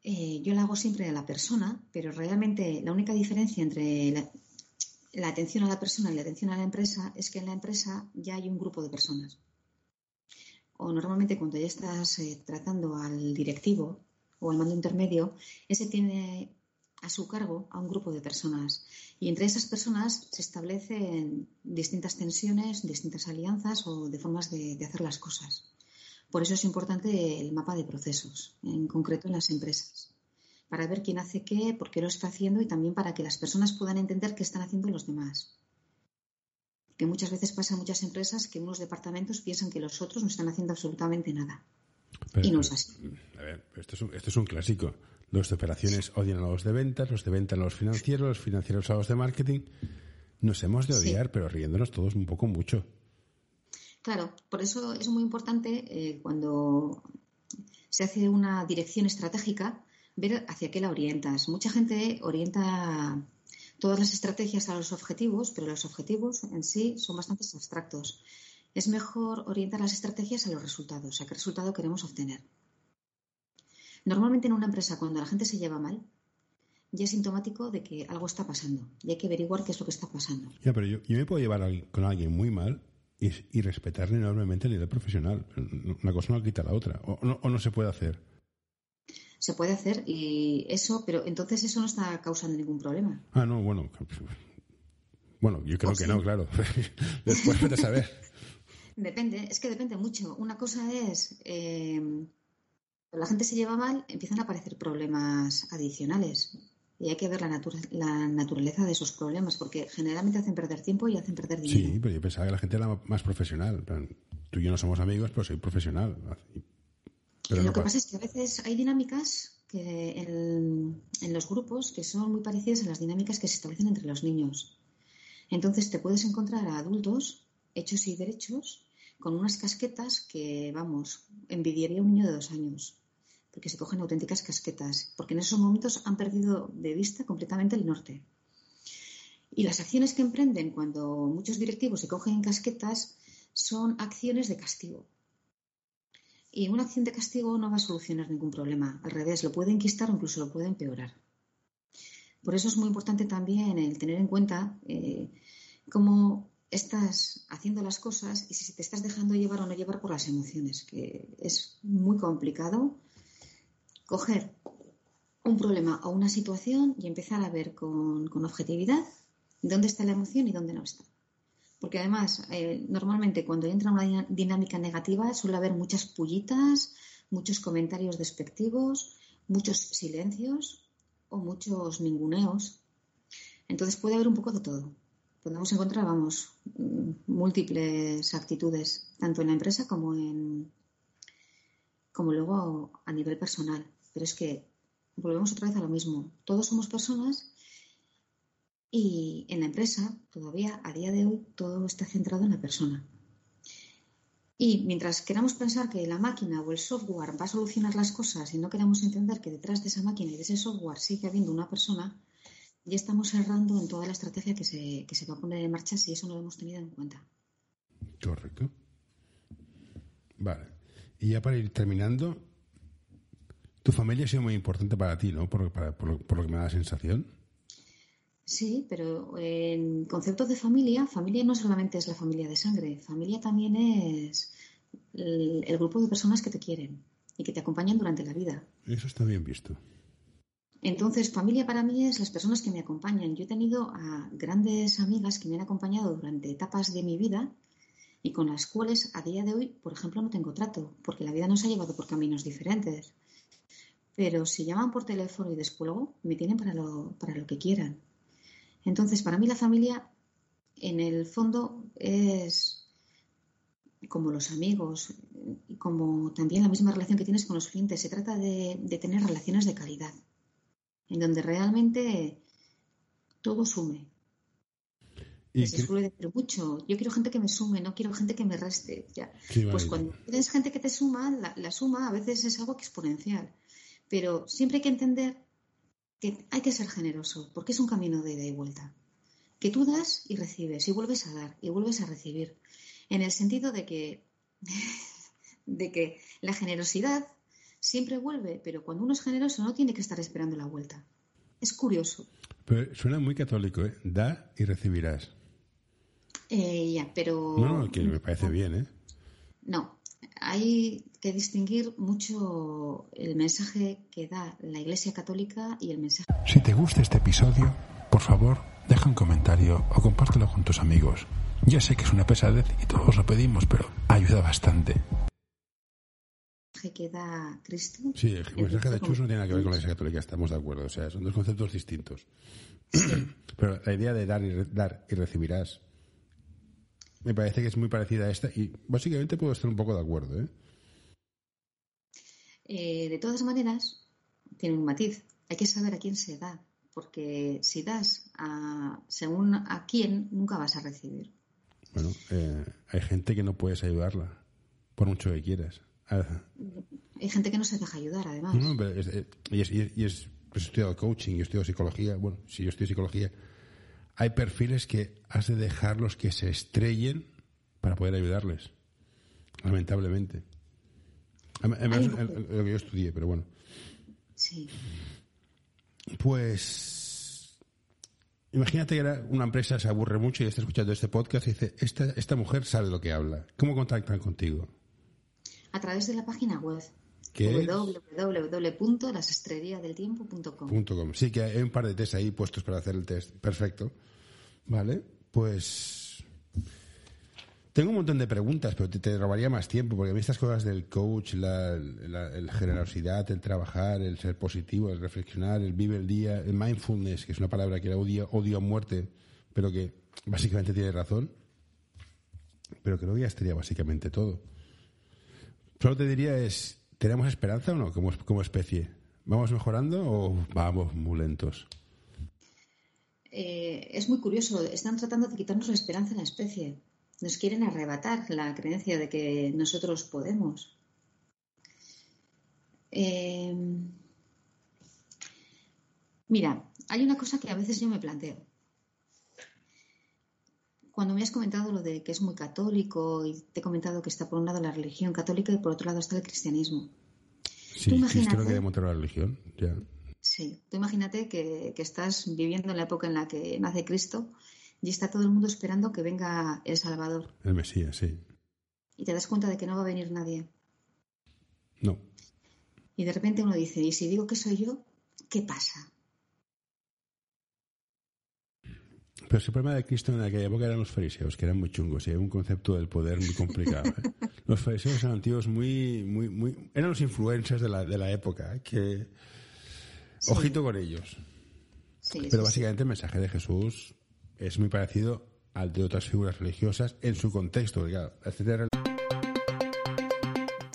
eh, yo la hago siempre a la persona, pero realmente la única diferencia entre la, atención a la persona y la atención a la empresa es que en la empresa ya hay un grupo de personas. O normalmente cuando ya estás eh, tratando al directivo o al mando intermedio, ese tiene a su cargo a un grupo de personas y entre esas personas se establecen distintas tensiones, distintas alianzas o de formas de, hacer las cosas. Por eso es importante el mapa de procesos, en concreto en las empresas, para ver quién hace qué, por qué lo está haciendo y también para que las personas puedan entender qué están haciendo los demás. Que muchas veces pasa en muchas empresas que unos departamentos piensan que los otros no están haciendo absolutamente nada. y no es así. A ver, esto es esto es un clásico. Los de operaciones odian a los de ventas, los de ventas a los financieros, los financieros a los de marketing. Nos hemos de odiar, pero riéndonos todos un poco mucho. Claro, por eso es muy importante eh, cuando se hace una dirección estratégica ver hacia qué la orientas. Mucha gente orienta todas las estrategias a los objetivos, pero los objetivos en sí son bastante abstractos. Es mejor orientar las estrategias a los resultados, a qué resultado queremos obtener. Normalmente en una empresa, cuando la gente se lleva mal, ya es sintomático de que algo está pasando y hay que averiguar qué es lo que está pasando. Ya, pero yo, me puedo llevar con alguien muy mal y, respetarle enormemente a nivel profesional. Una cosa no quita la otra. O no se puede hacer. Se puede hacer y eso, pero entonces eso no está causando ningún problema. Ah, no, bueno. Bueno, yo creo que no, claro. [LAUGHS] Después puedes saber. Depende, es que depende mucho. Una cosa es eh, la gente se lleva mal, empiezan a aparecer problemas adicionales. Y hay que ver la, naturaleza de esos problemas, porque generalmente hacen perder tiempo y hacen perder dinero. Sí, pero yo pensaba que la gente era más profesional. Tú y yo no somos amigos, pero soy profesional. Pero lo que pasa es que a veces hay dinámicas que en, en, los grupos que son muy parecidas a las dinámicas que se establecen entre los niños. Entonces te puedes encontrar a adultos hechos y derechos con unas casquetas que, vamos, envidiaría a un niño de dos años porque se cogen auténticas casquetas, porque en esos momentos han perdido de vista completamente el norte. Y las acciones que emprenden cuando muchos directivos se cogen casquetas son acciones de castigo. Y una acción de castigo no va a solucionar ningún problema. Al revés, lo puede enquistar o incluso lo puede empeorar. Por eso es muy importante también el tener en cuenta eh, cómo estás haciendo las cosas y si te estás dejando llevar o no llevar por las emociones, que es muy complicado coger un problema o una situación y empezar a ver con, objetividad dónde está la emoción y dónde no está. Porque además, eh, normalmente cuando entra una dinámica negativa suele haber muchas pullitas, muchos comentarios despectivos, muchos silencios o muchos ninguneos. Entonces puede haber un poco de todo. Podemos encontrar, vamos, mm, múltiples actitudes, tanto en la empresa como en como luego a nivel personal. Pero es que volvemos otra vez a lo mismo. Todos somos personas y en la empresa, todavía a día de hoy, todo está centrado en la persona. Y mientras queramos pensar que la máquina o el software va a solucionar las cosas y no queramos entender que detrás de esa máquina y de ese software sigue habiendo una persona, ya estamos errando en toda la estrategia que se, que se va a poner en marcha si eso no lo hemos tenido en cuenta. Correcto. Vale. Y ya para ir terminando, tu familia ha sido muy importante para ti, ¿no? Por, lo, que me da la sensación. Sí, pero en concepto de familia, familia no solamente es la familia de sangre, familia también es el, grupo de personas que te quieren y que te acompañan durante la vida. Eso está bien visto. Entonces, familia para mí es las personas que me acompañan. Yo he tenido a grandes amigas que me han acompañado durante etapas de mi vida y con las cuales a día de hoy, por ejemplo, no tengo trato, porque la vida nos ha llevado por caminos diferentes pero si llaman por teléfono y descuelgo, me tienen para lo, para lo que quieran. Entonces, para mí la familia, en el fondo, es como los amigos y como también la misma relación que tienes con los clientes. Se trata de, tener relaciones de calidad, en donde realmente todo sume. Y se suele decir mucho. Yo quiero gente que me sume, no quiero gente que me reste. Ya. pues cuando tienes gente que te suma, la, suma a veces es algo exponencial. Pero siempre hay que entender que hay que ser generoso, porque es un camino de ida y vuelta. Que tú das y recibes, y vuelves a dar, y vuelves a recibir. En el sentido de que, [LAUGHS] de que la generosidad siempre vuelve, pero cuando uno es generoso no tiene que estar esperando la vuelta. Es curioso. Pero suena muy católico, ¿eh? Da y recibirás. Eh, ya, pero... No, que me parece bien, ¿eh? No, hay que distinguir mucho el mensaje que da la Iglesia Católica y el mensaje. Si te gusta este episodio, por favor, deja un comentario o compártelo con tus amigos. Ya sé que es una pesadez y todos lo pedimos, pero ayuda bastante. que da Cristo. Sí, el mensaje de Chus no tiene nada que ver con la Iglesia Católica, estamos de acuerdo. O sea, son dos conceptos distintos. [CLEARS THROAT] pero la idea de dar y, dar y recibirás me parece que es muy parecida a esta y básicamente puedo estar un poco de acuerdo. ¿eh? Eh, de todas maneras, tiene un matiz. Hay que saber a quién se da, porque si das a, según a quién, nunca vas a recibir. Bueno, eh, hay gente que no puedes ayudarla, por mucho que quieras. Hay gente que no se deja ayudar, además. No, pero es, y es, y es, pues estudiado coaching, yo estudiado psicología. Bueno, si yo estudio psicología, hay perfiles que has de dejarlos que se estrellen para poder ayudarles. Lamentablemente. Además, lo que yo estudié, pero bueno. Sí. Pues. Imagínate que una empresa se aburre mucho y está escuchando este podcast y dice: Esta, esta mujer sabe lo que habla. ¿Cómo contactan contigo? A través de la página web www.lasestreriadeltiempo.com. Sí, que hay un par de test ahí puestos para hacer el test. Perfecto. Vale, pues tengo un montón de preguntas, pero te, robaría más tiempo, porque a mí estas cosas del coach, la, generosidad, el trabajar, el ser positivo, el reflexionar, el vive el día, el mindfulness, que es una palabra que odio, odio a muerte, pero que básicamente tiene razón. Pero creo que ya estaría básicamente todo. Solo te diría es, ¿tenemos esperanza o no como, como especie? ¿Vamos mejorando o vamos muy lentos? Eh, es muy curioso. Están tratando de quitarnos la esperanza en la especie nos quieren arrebatar la creencia de que nosotros podemos. Eh, mira, hay una cosa que a veces yo me planteo. Cuando me has comentado lo de que es muy católico y te he comentado que está por un lado la religión católica y por otro lado está el cristianismo. Sí, Cristo no quiere montar la religión, ya. Sí, tú imagínate que, que, estás viviendo en la época en la que nace Cristo y está todo el mundo esperando que venga el Salvador. El Mesías, sí. Y te das cuenta de que no va a venir nadie. No. Y de repente uno dice, ¿y si digo que soy yo, qué pasa? Pero el problema de Cristo en aquella época eran los fariseos, que eran muy chungos y hay un concepto del poder muy complicado. ¿eh? [LAUGHS] los fariseos eran antiguos muy, muy, muy... Eran los influencers de la, de la época, ¿eh? que... Ojito con ellos. Pero básicamente el mensaje de Jesús es muy parecido al de otras figuras religiosas en su contexto, etc.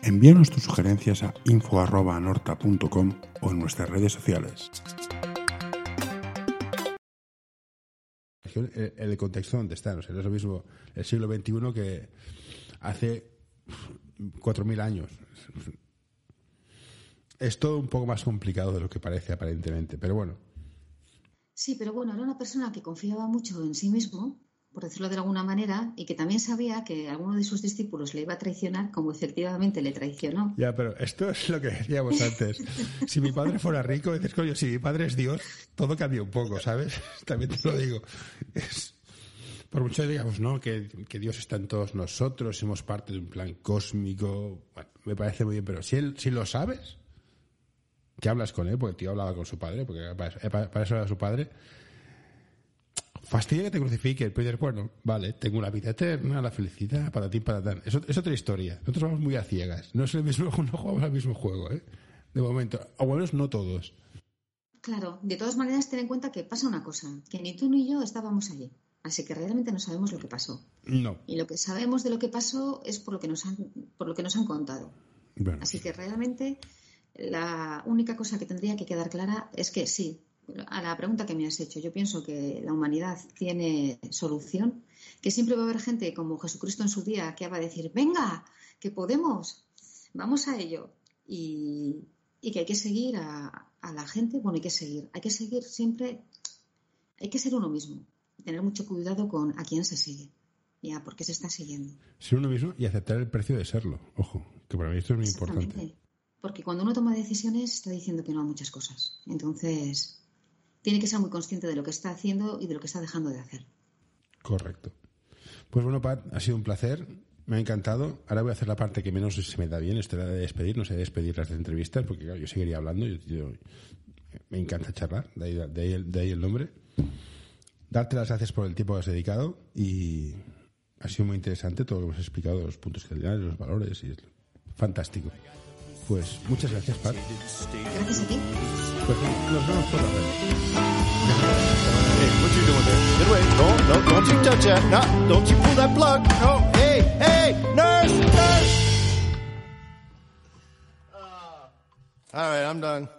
Envíanos tus sugerencias a info.norta.com o en nuestras redes sociales. El, contexto donde están, o sea, no es lo mismo el siglo XXI que hace 4.000 años. Es todo un poco más complicado de lo que parece aparentemente, pero bueno, Sí, pero bueno, era una persona que confiaba mucho en sí mismo, por decirlo de alguna manera, y que también sabía que alguno de sus discípulos le iba a traicionar, como efectivamente le traicionó. Ya, pero esto es lo que decíamos antes. si mi padre fuera rico, dices, coño, si mi padre es Dios, todo cambia un poco, ¿sabes? [LAUGHS] También te lo digo. por mucho que digamos, ¿no? Que, Dios está en todos nosotros, somos parte de un plan cósmico. Bueno, me parece muy bien, pero si, él, si lo sabes, que hablas con él, porque el tío hablaba con su padre, porque para, eso era su padre. Fastidia que te crucifique, pero dices, bueno, vale, tengo una vida eterna, la felicidad, para ti, para tan. Es, es otra historia. Nosotros vamos muy a ciegas. No es el mismo, [LAUGHS] no jugamos al mismo juego, ¿eh? De momento. O menos no todos. Claro, de todas maneras, ten en cuenta que pasa una cosa, que ni tú ni yo estábamos allí. Así que realmente no sabemos lo que pasó. No. Y lo que sabemos de lo que pasó es por lo que nos han, por lo que nos han contado. Así que realmente la única cosa que tendría que quedar clara es que sí, a la pregunta que me has hecho, yo pienso que la humanidad tiene solución, que siempre va a haber gente como Jesucristo en su día que va a decir, venga, que podemos, vamos a ello. Y, que hay que seguir a, la gente, bueno, hay que seguir, hay que seguir siempre, hay que ser uno mismo, tener mucho cuidado con a quién se sigue y a por qué se está siguiendo. Ser uno mismo y aceptar el precio de serlo, ojo, que para mí esto es muy importante. Porque cuando uno toma decisiones está diciendo que no a muchas cosas. Entonces, tiene que ser muy consciente de lo que está haciendo y de lo que está dejando de hacer. Correcto. Pues bueno, Pat, ha sido un placer. Me ha encantado. Ahora voy a hacer la parte que menos se me da bien, esto era de despedir, no sé despedir las entrevistas, porque claro, yo seguiría hablando. Yo, me encanta charlar, de ahí, de, ahí, de ahí el nombre. Darte las gracias por el tiempo que has dedicado y ha sido muy interesante todo lo que hemos explicado, los puntos cardinales, los valores, y es fantástico. Pues muchas gracias, Pat. Gracias a ti. Pues nos vemos por la red. Hey, what you doing there? Get away. No, no, don't you touch that. No, don't you pull that plug. No, hey, hey, nurse, nurse. All right, I'm done.